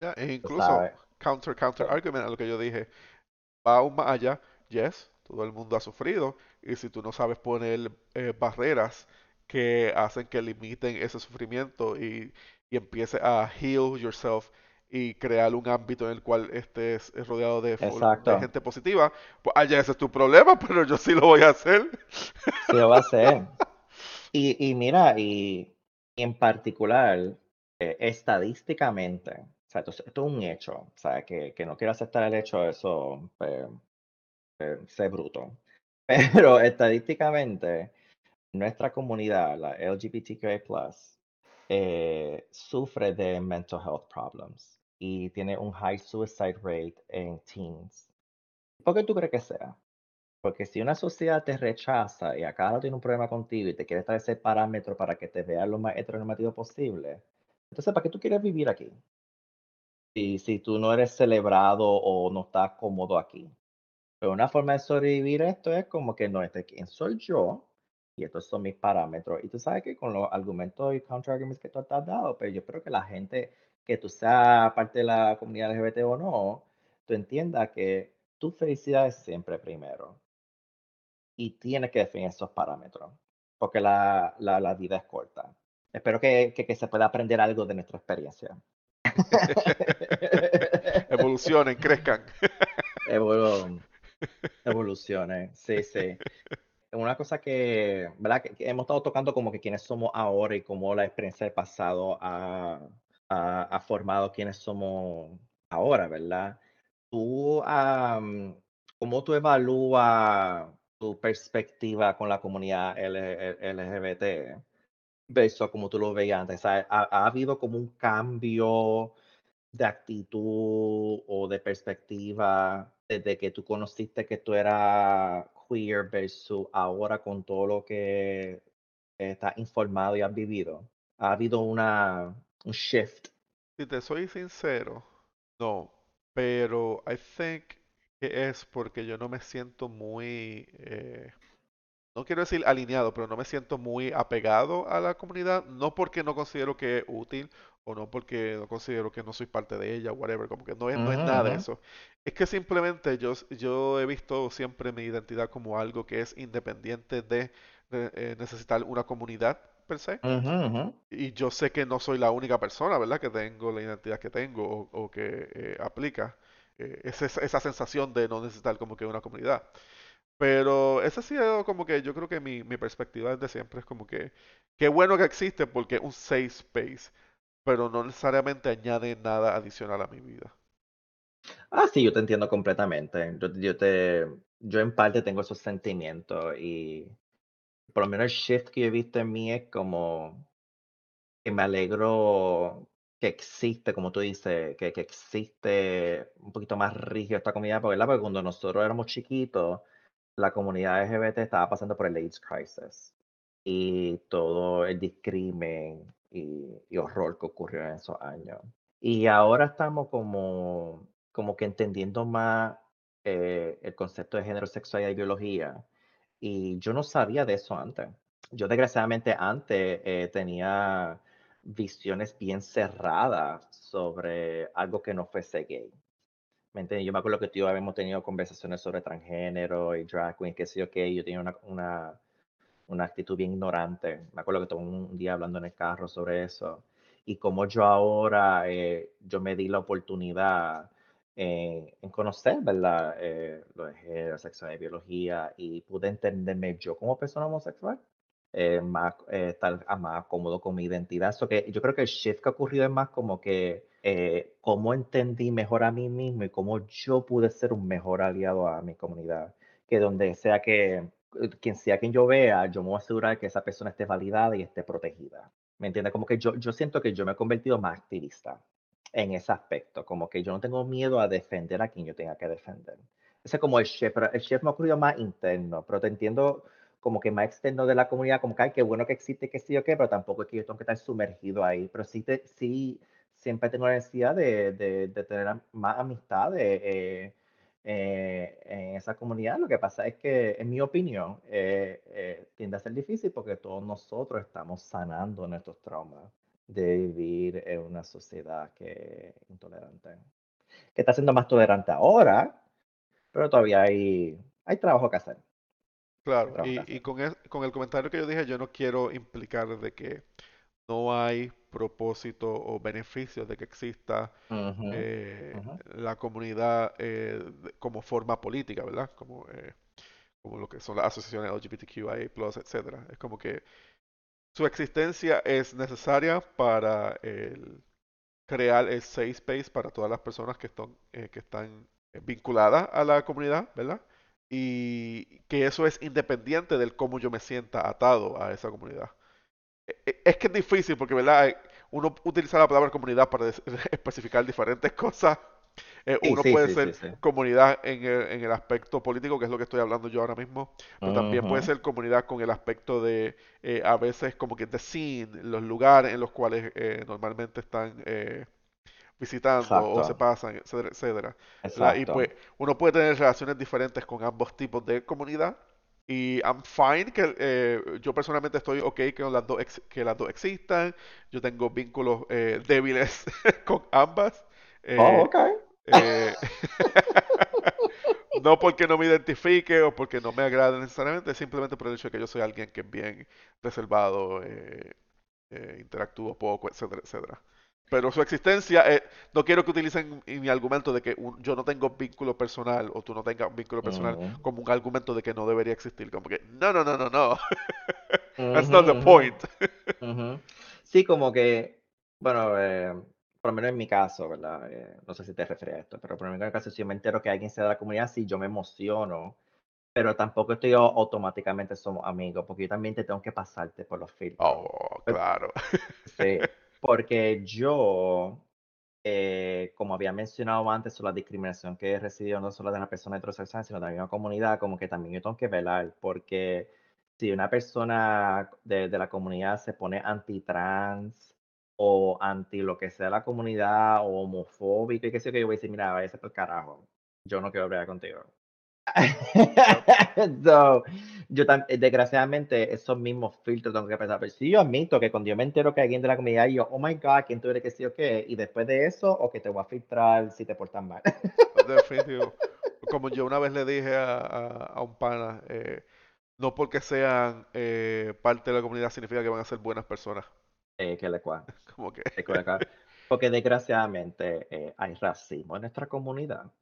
Ya, E incluso, counter, counter argument a lo que yo dije. va aún más allá. Yes, todo el mundo ha sufrido. Y si tú no sabes poner eh, barreras que hacen que limiten ese sufrimiento y, y empieces a heal yourself y crear un ámbito en el cual estés eh, rodeado de, de gente positiva, pues allá ese es tu problema, pero yo sí lo voy a hacer. Sí lo va a hacer. Y, y mira, y, y en particular, eh, estadísticamente, o sea, esto, es esto es un hecho, o sea, que, que no quiero aceptar el hecho, eso, pues, eh, sé bruto. Pero estadísticamente, nuestra comunidad, la LGBTQI+, eh, sufre de mental health problems y tiene un high suicide rate en teens. ¿Por qué tú crees que sea? Porque si una sociedad te rechaza y a cada uno tiene un problema contigo y te quiere establecer parámetros para que te vean lo más heteronormativo posible, entonces, ¿para qué tú quieres vivir aquí? Si, si tú no eres celebrado o no estás cómodo aquí. Pero una forma de sobrevivir esto es como que no, este quién soy yo y estos son mis parámetros. Y tú sabes que con los argumentos y counterarguments que tú has dado, pero yo espero que la gente, que tú seas parte de la comunidad LGBT o no, tú entiendas que tu felicidad es siempre primero y tienes que definir esos parámetros, porque la, la, la vida es corta. Espero que, que, que se pueda aprender algo de nuestra experiencia. Evolucionen, crezcan. Evolu- evoluciones, sí, sí. Una cosa que, ¿verdad? Que hemos estado tocando como que quiénes somos ahora y cómo la experiencia del pasado ha, ha, ha formado quiénes somos ahora, ¿verdad? Tú, am, ¿cómo tú evalúas tu perspectiva con la comunidad LGBT versus como tú lo veías antes? ¿ha, ha habido como un cambio de actitud o de perspectiva desde que tú conociste que tú eras queer versus ahora con todo lo que estás informado y has vivido? ¿Ha habido una, un shift? Si te soy sincero, no. Pero I think que es porque yo no me siento muy eh, no quiero decir alineado, pero no me siento muy apegado a la comunidad, no porque no considero que es útil o no porque no considero que no soy parte de ella, whatever, como que no es, no es Ujú, nada de eso. Es que simplemente yo, yo he visto siempre mi identidad como algo que es independiente de, de, eh, necesitar una comunidad per se. Y yo sé que no soy la única persona, ¿verdad? Que tengo la identidad que tengo o, o que eh, aplica. Eh, es esa, esa sensación de no necesitar como que una comunidad. Pero ese ha sido como que yo creo que mi, mi perspectiva desde siempre es como que qué bueno que existe porque es un safe space, pero no necesariamente añade nada adicional a mi vida. Ah, sí, yo te entiendo completamente. Yo, yo te, yo en parte tengo esos sentimientos y por lo menos el shift que yo he visto en mí es como que me alegro que existe, como tú dices, que, que existe un poquito más rígido esta comunidad, porque, ¿verdad? Porque cuando nosotros éramos chiquitos, la comunidad LGBT estaba pasando por el AIDS crisis y todo el discrimen y, y horror que ocurrió en esos años. Y ahora estamos como, como que entendiendo más eh, el concepto de género, sexualidad y biología. Y yo no sabía de eso antes. yo desgraciadamente antes eh, tenía visiones bien cerradas sobre algo que no fuese gay. ¿Me entiendes? Yo me acuerdo que tú y yo habíamos tenido conversaciones sobre transgénero y drag queen, qué sé yo qué, yo tenía una, una, una actitud bien ignorante. Me acuerdo que tuve un día hablando en el carro sobre eso. Y como yo ahora, eh, yo me di la oportunidad eh, en conocer, ¿verdad? Eh, lo de género, sexo y biología y pude entenderme yo como persona homosexual. Eh, más, eh, estar más cómodo con mi identidad. So que yo creo que el shift que ha ocurrido es más como que eh, cómo entendí mejor a mí mismo y cómo yo pude ser un mejor aliado a mi comunidad. Que donde sea que, quien sea quien yo vea, yo me voy a asegurar que esa persona esté validada y esté protegida. ¿Me entiendes? Como que yo, yo siento que yo me he convertido más activista en ese aspecto, como que yo no tengo miedo a defender a quien yo tenga que defender. Ese es como el chef, pero el chef me ha ocurrido más interno, pero te entiendo como que más externo de la comunidad, como que, ay, qué bueno que existe, que sí o qué, pero tampoco es que yo tengo que estar sumergido ahí, pero sí, te, sí siempre tengo la necesidad de, de, de tener más amistades eh, eh, en esa comunidad. Lo que pasa es que, en mi opinión, eh, eh, tiende a ser difícil porque todos nosotros estamos sanando nuestros traumas de vivir en una sociedad que es intolerante, que está siendo más tolerante ahora, pero todavía hay, hay trabajo que hacer. Claro, y, y con, el, con el comentario que yo dije, yo no quiero implicar de que no hay propósito o beneficios de que exista eh, la comunidad eh, como forma política, ¿verdad? Como, eh, como lo que son las asociaciones LGBTQIA+, etcétera. Es como que su existencia es necesaria para el, crear el safe space para todas las personas que están, que están vinculadas a la comunidad, ¿verdad? y que eso es independiente del cómo yo me sienta atado a esa comunidad. E, e, es que es difícil porque, ¿verdad? Uno utiliza la palabra comunidad para especificar diferentes cosas. Eh, uno puede ser comunidad en el, en el, aspecto político, que es lo que estoy hablando yo ahora mismo, pero también puede ser comunidad con el aspecto de, eh, a veces, como que the scene, los lugares en los cuales eh, normalmente están visitando o se pasan, etcétera, etcétera. Y pues uno puede tener relaciones diferentes con ambos tipos de comunidad. Y I'm fine que eh, yo personalmente estoy ok que las dos que las dos existan. Yo tengo vínculos eh, débiles con ambas. Eh, oh, ok. no porque no me identifique o porque no me agrade necesariamente, simplemente por el hecho de que yo soy alguien que es bien reservado, interactúo poco, etcétera, etcétera. Pero su existencia, eh, no quiero que utilicen mi argumento de que yo no tengo vínculo personal o tú no tengas vínculo personal como un argumento de que no debería existir. Como que, no, no, no, no, no. That's not the point. Sí, como que, bueno, eh, por lo menos en mi caso, ¿verdad? Eh, no sé si te refieres a esto, pero por lo menos en mi caso, si yo me entero que alguien sea de la comunidad, sí, yo me emociono. Pero tampoco estoy automáticamente somos amigos, porque yo también te tengo que pasarte por los filtros. Oh, claro. Sí. Porque yo, eh, como había mencionado antes, sobre la discriminación que he recibido no solo de las personas heterosexuales, sino también de la comunidad, como que también yo tengo que velar, porque si una persona de, la comunidad se pone anti-trans o anti lo que sea la comunidad o homofóbico y qué sé yo, que yo voy a decir, mira, váyase por carajo, yo no quiero hablar contigo. so, yo también, desgraciadamente, esos mismos filtros tengo que pensar. Pero si yo admito que cuando yo me entero que alguien de la comunidad, yo, oh my god, ¿quién tú eres que sí o qué? Y después de eso, o que te voy a filtrar si te portas mal. Definitivo. Como yo una vez le dije a, a, un pana, eh, no porque sean eh, parte de la comunidad significa que van a ser buenas personas. Eh, que le cual. Como que. Porque desgraciadamente eh, hay racismo en nuestra comunidad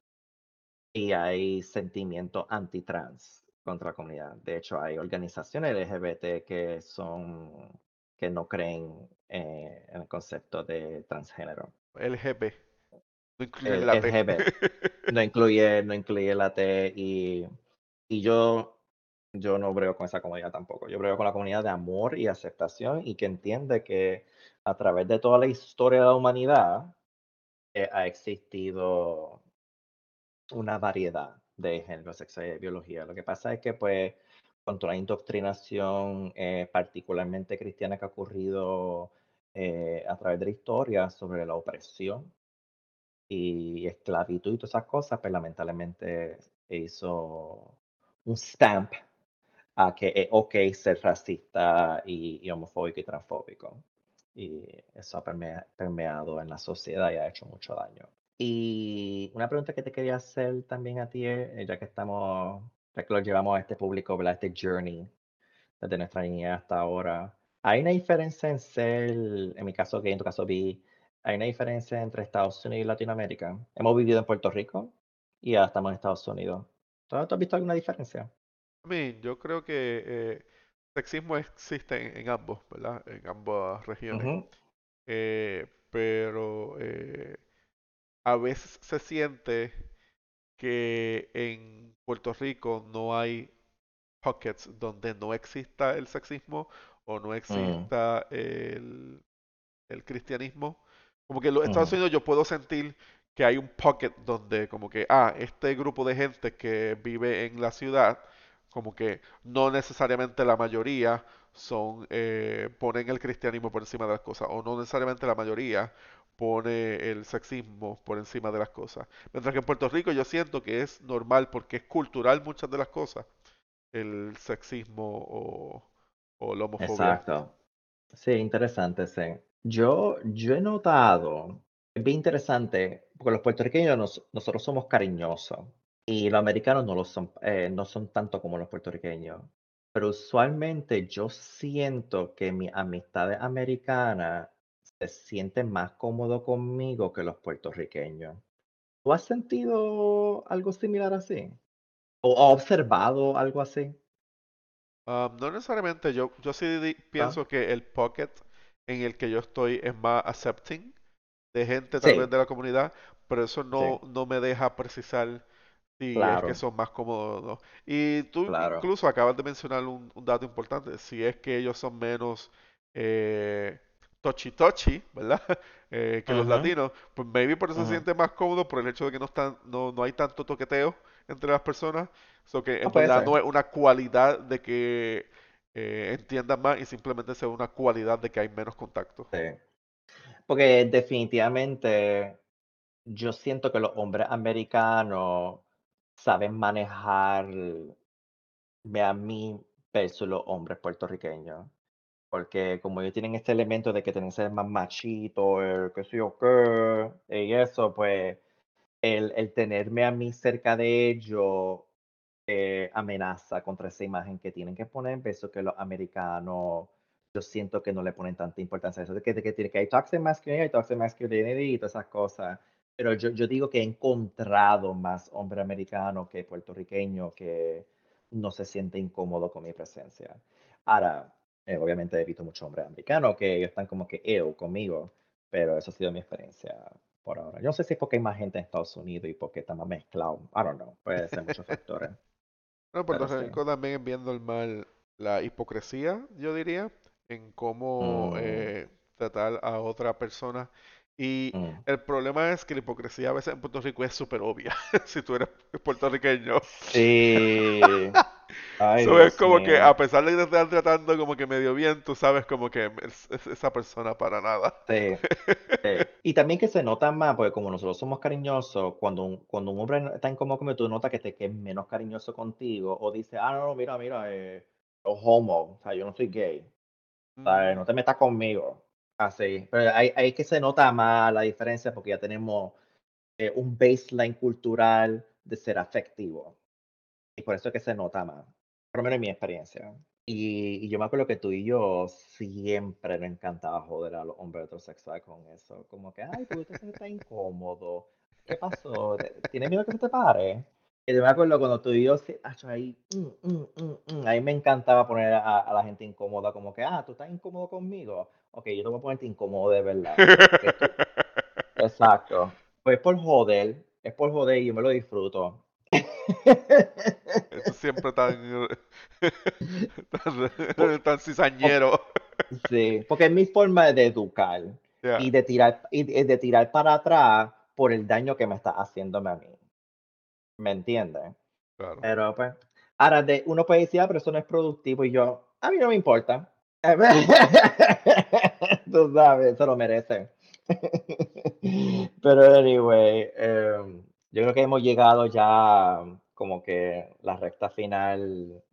y hay sentimiento anti-trans contra la comunidad. De hecho, hay organizaciones LGBT que son que no creen eh, en el concepto de transgénero. LGB. No incluye la T. No incluye, no incluye la T y, y yo, yo no brego con esa comunidad tampoco. Yo brego con la comunidad de amor y aceptación y que entiende que a través de toda la historia de la humanidad eh, ha existido una variedad de género, sexo y biología. Lo que pasa es que, pues, con toda la indoctrinación, eh, particularmente cristiana, que ha ocurrido eh, a través de la historia sobre la opresión y esclavitud y todas esas cosas, pues lamentablemente hizo un stamp a que es ok ser racista y, homofóbico y transfóbico. Y eso ha permeado en la sociedad y ha hecho mucho daño. Y una pregunta que te quería hacer también a ti, eh, ya que estamos, ya que lo llevamos a este público, ¿verdad? Este journey desde nuestra niñez hasta ahora. ¿Hay una diferencia en ser, en mi caso que en tu caso vi, hay una diferencia entre Estados Unidos y Latinoamérica? Hemos vivido en Puerto Rico y ahora estamos en Estados Unidos. ¿Tú has visto alguna diferencia? A mí, yo creo que eh, sexismo existe en, ambos, ¿verdad? En ambas regiones. Eh, pero eh, a veces se siente que en Puerto Rico no hay pockets donde no exista el sexismo o no mm. exista el, el, cristianismo. Como que en los Estados Unidos yo puedo sentir que hay un pocket donde como que, ah, este grupo de gente que vive en la ciudad, como que no necesariamente la mayoría son, eh, ponen el cristianismo por encima de las cosas, o no necesariamente la mayoría pone el sexismo por encima de las cosas. Mientras que en Puerto Rico yo siento que es normal porque es cultural muchas de las cosas, el sexismo o, o la homofobia. Exacto. Sí, interesante, sí. Yo, yo he notado, es bien interesante, porque los puertorriqueños nosotros somos cariñosos y los americanos no lo son, eh, no son tanto como los puertorriqueños. Pero usualmente yo siento que mi amistad americana se siente más cómodo conmigo que los puertorriqueños. ¿Tú has sentido algo similar así? ¿O has observado algo así? Um, no necesariamente, yo, yo sí ah. pienso que el pocket en el que yo estoy es más accepting de gente tal vez de la comunidad, pero eso no, no me deja precisar si es que son más cómodos no. Y tú incluso acabas de mencionar un, un, dato importante, si es que ellos son menos eh, tochi tochi, ¿verdad? Eh, que los latinos, pues maybe por eso se siente más cómodo por el hecho de que no están, no, no hay tanto toqueteo entre las personas, so que en verdad no es una cualidad de que eh, entiendan más y simplemente sea una cualidad de que hay menos contacto. Sí. Porque definitivamente yo siento que los hombres americanos saben manejarme a mí versus los hombres puertorriqueños porque como ellos tienen este elemento de que tienen que ser más machito, el qué sé yo qué, y eso, pues el, el tenerme a mí cerca de ellos eh, amenaza contra esa imagen que tienen que poner, eso que los americanos, yo siento que no le ponen tanta importancia a eso, de que, de que, que hay toxic masculinity, hay toxic masculinity y todas esas cosas. Pero yo, yo digo que he encontrado más hombre americano que puertorriqueño que no se siente incómodo con mi presencia. Ahora, eh, obviamente he visto muchos hombres americanos que ellos están como que ew conmigo, pero eso ha sido mi experiencia por ahora. Yo no sé si es porque hay más gente en Estados Unidos y porque está más mezclado. I don't know. Puede ser muchos factores. No, Puerto Rico también viendo el mal la hipocresía, yo diría, en cómo mm. eh, tratar a otra persona. Y mm. el problema es que la hipocresía a veces en Puerto Rico es súper obvia, si tú eres puertorriqueño. Sí. es como que a pesar de que te están tratando como que medio bien, tú sabes como que es, esa persona para nada. Sí, Y también que se nota más, porque como nosotros somos cariñosos, cuando un, cuando un hombre está incómodo como tú notas que te que es menos cariñoso contigo, o dice, ah, no, no, mira, mira, eh, homo, o sea, yo no soy gay, o sea, no te metas conmigo. Así, pero hay, hay que se nota más la diferencia porque ya tenemos eh, un baseline cultural de ser afectivo. Y por eso es que se nota más, por lo menos en mi experiencia. Y, yo me acuerdo que tú y yo siempre nos encantaba joder a los hombres heterosexuales con eso. Como que, ay, tú te sientes incómodo. ¿Qué pasó? ¿Tienes miedo que se te pare? Y yo me acuerdo cuando tú y yo, ahí, mm, mm, mm, ahí me encantaba poner a, la gente incómoda, como que, ah, tú estás incómodo conmigo. Ok, yo te voy a ponerte incómodo de verdad. Exacto. Pues por joder, es por joder y yo me lo disfruto. Eso siempre tan, tan, cizañero. Sí, porque es mi forma de educar y, de tirar, y de tirar para atrás por el daño que me está haciéndome a mí. ¿Me entiendes? Claro. Pero pues, ahora de, uno puede decir, ah, pero eso no es productivo y yo, a mí no me importa. Tú sabes, eso lo merece. pero anyway, um, yo creo que hemos llegado ya como que la recta final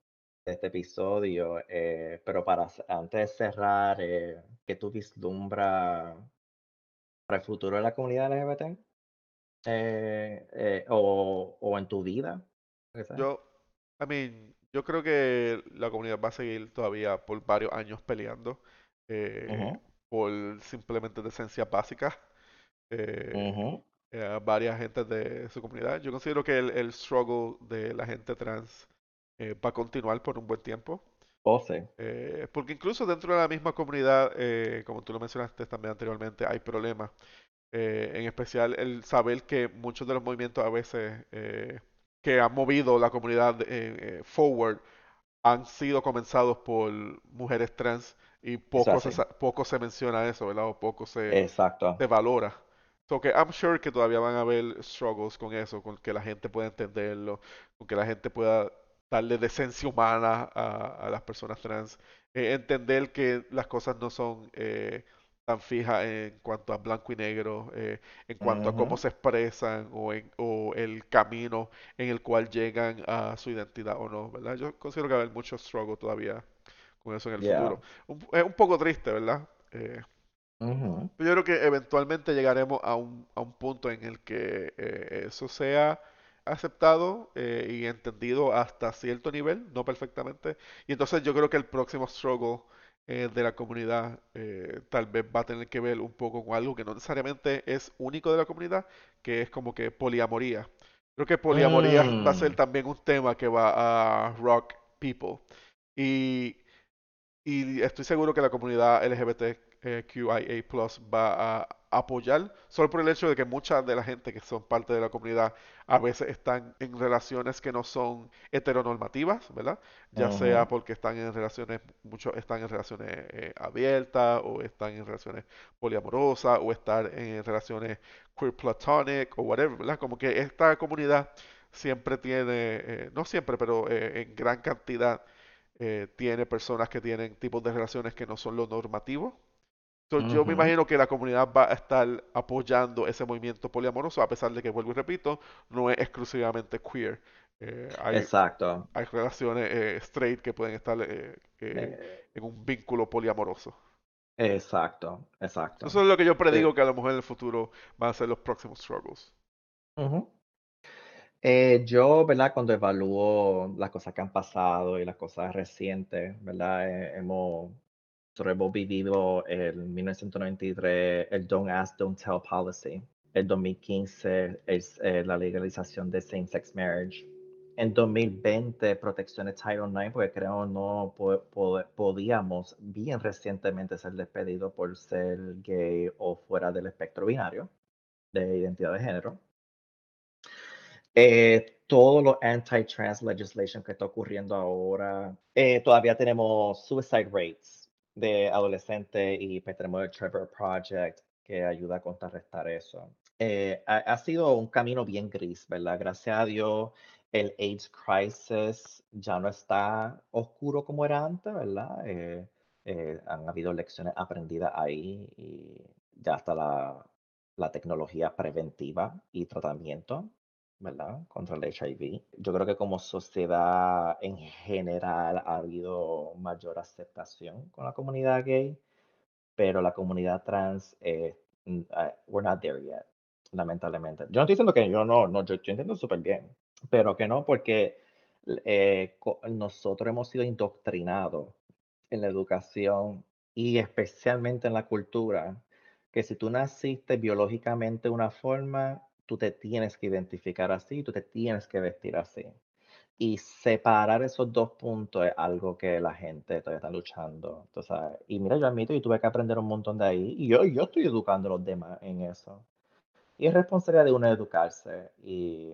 de este episodio, eh, pero para antes de cerrar, eh, ¿qué tú vislumbras para el futuro de la comunidad LGBT? Eh, eh, o, o en tu vida. Yo, I mean, yo creo que la comunidad va a seguir todavía por varios años peleando eh, por simplemente decencias básicas. Eh, eh, varias gentes de su comunidad. Yo considero que el, el struggle de la gente trans eh, va a continuar por un buen tiempo. O sí. Eh, porque incluso dentro de la misma comunidad, eh, como tú lo mencionaste también anteriormente, hay problemas. En especial el saber que muchos de los movimientos a veces eh, que han movido la comunidad eh, eh, forward han sido comenzados por mujeres trans y poco se, poco se menciona eso, ¿verdad? O poco se, Exacto. se valora. So que I'm sure que todavía van a haber struggles con eso, con que la gente pueda entenderlo, con que la gente pueda darle decencia humana a, a las personas trans, Eh, entender que las cosas no son eh, tan fijas en cuanto a blanco y negro, eh, en cuanto a cómo se expresan o, en, o el camino en el cual llegan a su identidad o no, ¿verdad? Yo considero que va a haber mucho struggle todavía con eso en el yeah. futuro. Un- es un poco triste, ¿verdad? Eh, yo creo que eventualmente llegaremos a un, a un punto en el que eh, eso sea aceptado eh, y entendido hasta cierto nivel, no perfectamente. Y entonces yo creo que el próximo struggle eh, de la comunidad eh, tal vez va a tener que ver un poco con algo que no necesariamente es único de la comunidad, que es como que poliamoría. Creo que poliamoría va a ser Mm, también un tema que va a rock people. Y y estoy seguro que la comunidad LGBTQIA+ va a apoyar, solo por el hecho de que mucha de la gente que son parte de la comunidad a veces están en relaciones que no son heteronormativas, ¿verdad? Ya sea porque están en relaciones, muchos están en relaciones eh, abiertas, o están en relaciones poliamorosas, o están en relaciones queer platonic, o whatever, ¿verdad? Como que esta comunidad siempre tiene, eh, no siempre, pero eh, en gran cantidad eh, tiene personas que tienen tipos de relaciones que no son lo normativo. Entonces, yo me imagino que la comunidad va a estar apoyando ese movimiento poliamoroso, a pesar de que, vuelvo y repito, no es exclusivamente queer. Eh, hay, Exacto. hay relaciones eh, straight que pueden estar eh, en un vínculo poliamoroso. exacto, Eso exacto. es lo que yo Sí. predigo que a lo mejor en el futuro van a ser los próximos struggles. Eh, yo, ¿verdad? Cuando evalúo las cosas que han pasado y las cosas recientes, ¿verdad? Hemos, nosotros vivido el 1993, el Don't Ask, Don't Tell Policy. El 2015 es eh, la legalización de same-sex marriage. En 2020, protecciones Title IX, porque creo no po- po- podíamos bien recientemente ser despedidos por ser gay o fuera del espectro binario de identidad de género. Eh, todo lo anti-trans legislation que está ocurriendo ahora, eh, todavía tenemos suicide rates de adolescentes y pues, tenemos el Trevor Project que ayuda a contrarrestar eso. Eh, ha, ha sido un camino bien gris, ¿verdad? Gracias a Dios, el AIDS crisis ya no está oscuro como era antes, ¿verdad? Eh, eh, han habido lecciones aprendidas ahí y ya está la, la tecnología preventiva y tratamiento ¿verdad? Contra el HIV. Yo creo que como sociedad en general ha habido mayor aceptación con la comunidad gay, pero la comunidad trans, eh, ah, we're not there yet, lamentablemente. Yo no estoy diciendo que yo no, no, yo, yo entiendo súper bien, pero que no, porque eh, nosotros hemos sido indoctrinados en la educación y especialmente en la cultura, que si tú naciste biológicamente de una forma, tú te tienes que identificar así, tú te tienes que vestir así. Y separar esos dos puntos es algo que la gente todavía está luchando. sabes. Y mira, yo admito, yo tuve que aprender un montón de ahí, y yo, yo estoy educando a los demás en eso. Y es responsabilidad de uno educarse, y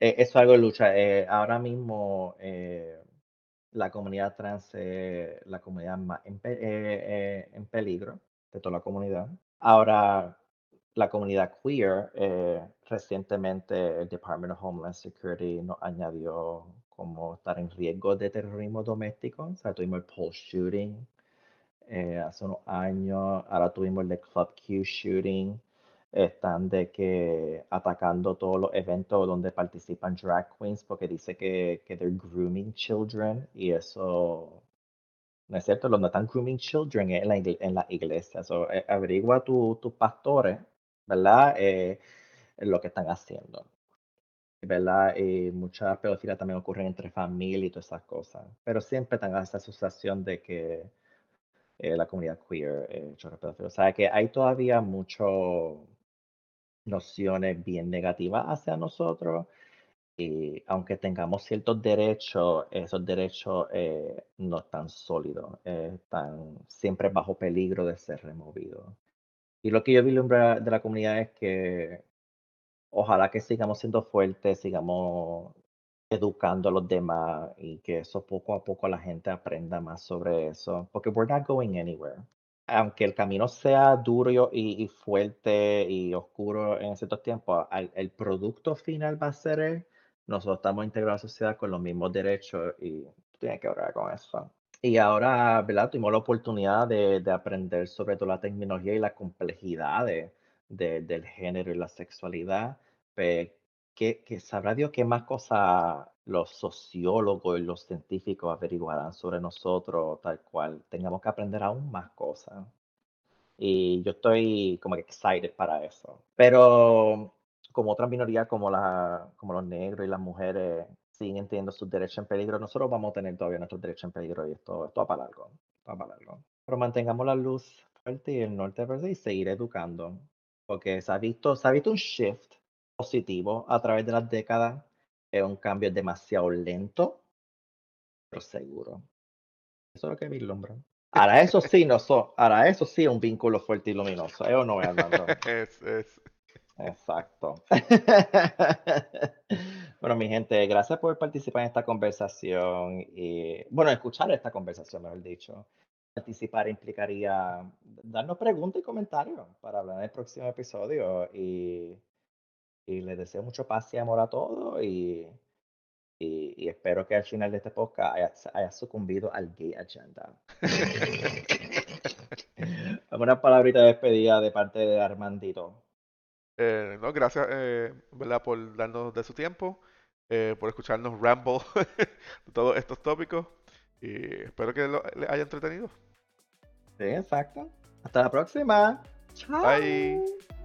eh, eso es algo de lucha. Eh, ahora mismo, eh, la comunidad trans es la comunidad más en, pe- eh, eh, en peligro de toda la comunidad. Ahora, la comunidad queer, eh, recientemente el Department of Homeland Security nos añadió como estar en riesgo de terrorismo doméstico. O sea, tuvimos el Pulse shooting eh, hace unos años, ahora tuvimos el de Club Q shooting. están de que atacando todos los eventos donde participan drag queens porque dice que, que they're grooming children y eso no es cierto, donde están grooming children en la, en la iglesia. So, eh, averigua tus pastores, ¿verdad? Eh, lo que están haciendo. ¿Verdad? Y muchas pedofilia también ocurren entre familia y todas esas cosas. Pero siempre tengan esa asociación de que eh, la comunidad queer eh, O sea, que hay todavía muchas nociones bien negativas hacia nosotros y aunque tengamos ciertos derechos, esos derechos eh, no están sólidos, eh, están siempre bajo peligro de ser removidos. Y lo que yo vi de la comunidad es que ojalá que sigamos siendo fuertes, sigamos educando a los demás y que eso poco a poco la gente aprenda más sobre eso, porque we're not going anywhere. Aunque el camino sea duro y, fuerte y oscuro en ciertos tiempos, el producto final va a ser nosotros estamos integrados a la sociedad con los mismos derechos y tienes que hablar con eso. Y ahora, ¿verdad? Tuvimos la oportunidad de, de aprender sobre toda la tecnología y las complejidades de, del género y la sexualidad. Pues, que, que sabrá Dios qué más cosas los sociólogos y los científicos averiguarán sobre nosotros, tal cual. Tengamos que aprender aún más cosas. Y yo estoy como que excited para eso. Pero como otras minorías como, la, como los negros y las mujeres siguen entendiendo sus derechos en peligro, nosotros vamos a tener todavía nuestros derechos en peligro y esto, esto va para largo, va para largo. Pero mantengamos la luz fuerte y el norte verde y seguir educando, porque se ha visto, se ha visto un shift positivo a través de las décadas, es un cambio demasiado lento, pero seguro. Eso es lo que vislumbra. Ahora eso sí, no so, ahora eso sí es un vínculo fuerte y luminoso. Eso no voy andando. es, es. Exacto. bueno, mi gente, gracias por participar en esta conversación y, bueno, escuchar esta conversación, mejor dicho. Participar implicaría darnos preguntas y comentarios para hablar en el próximo episodio y, y les deseo mucho paz y amor a todos y, y, espero que al final de este podcast haya, haya sucumbido al gay agenda. Una palabrita de despedida de parte de Armandito. Eh, no, gracias eh, ¿verdad? por darnos de su tiempo, eh, por escucharnos ramble de todos estos tópicos y espero que les haya entretenido. Sí, exacto. Hasta la próxima. Chao. Bye.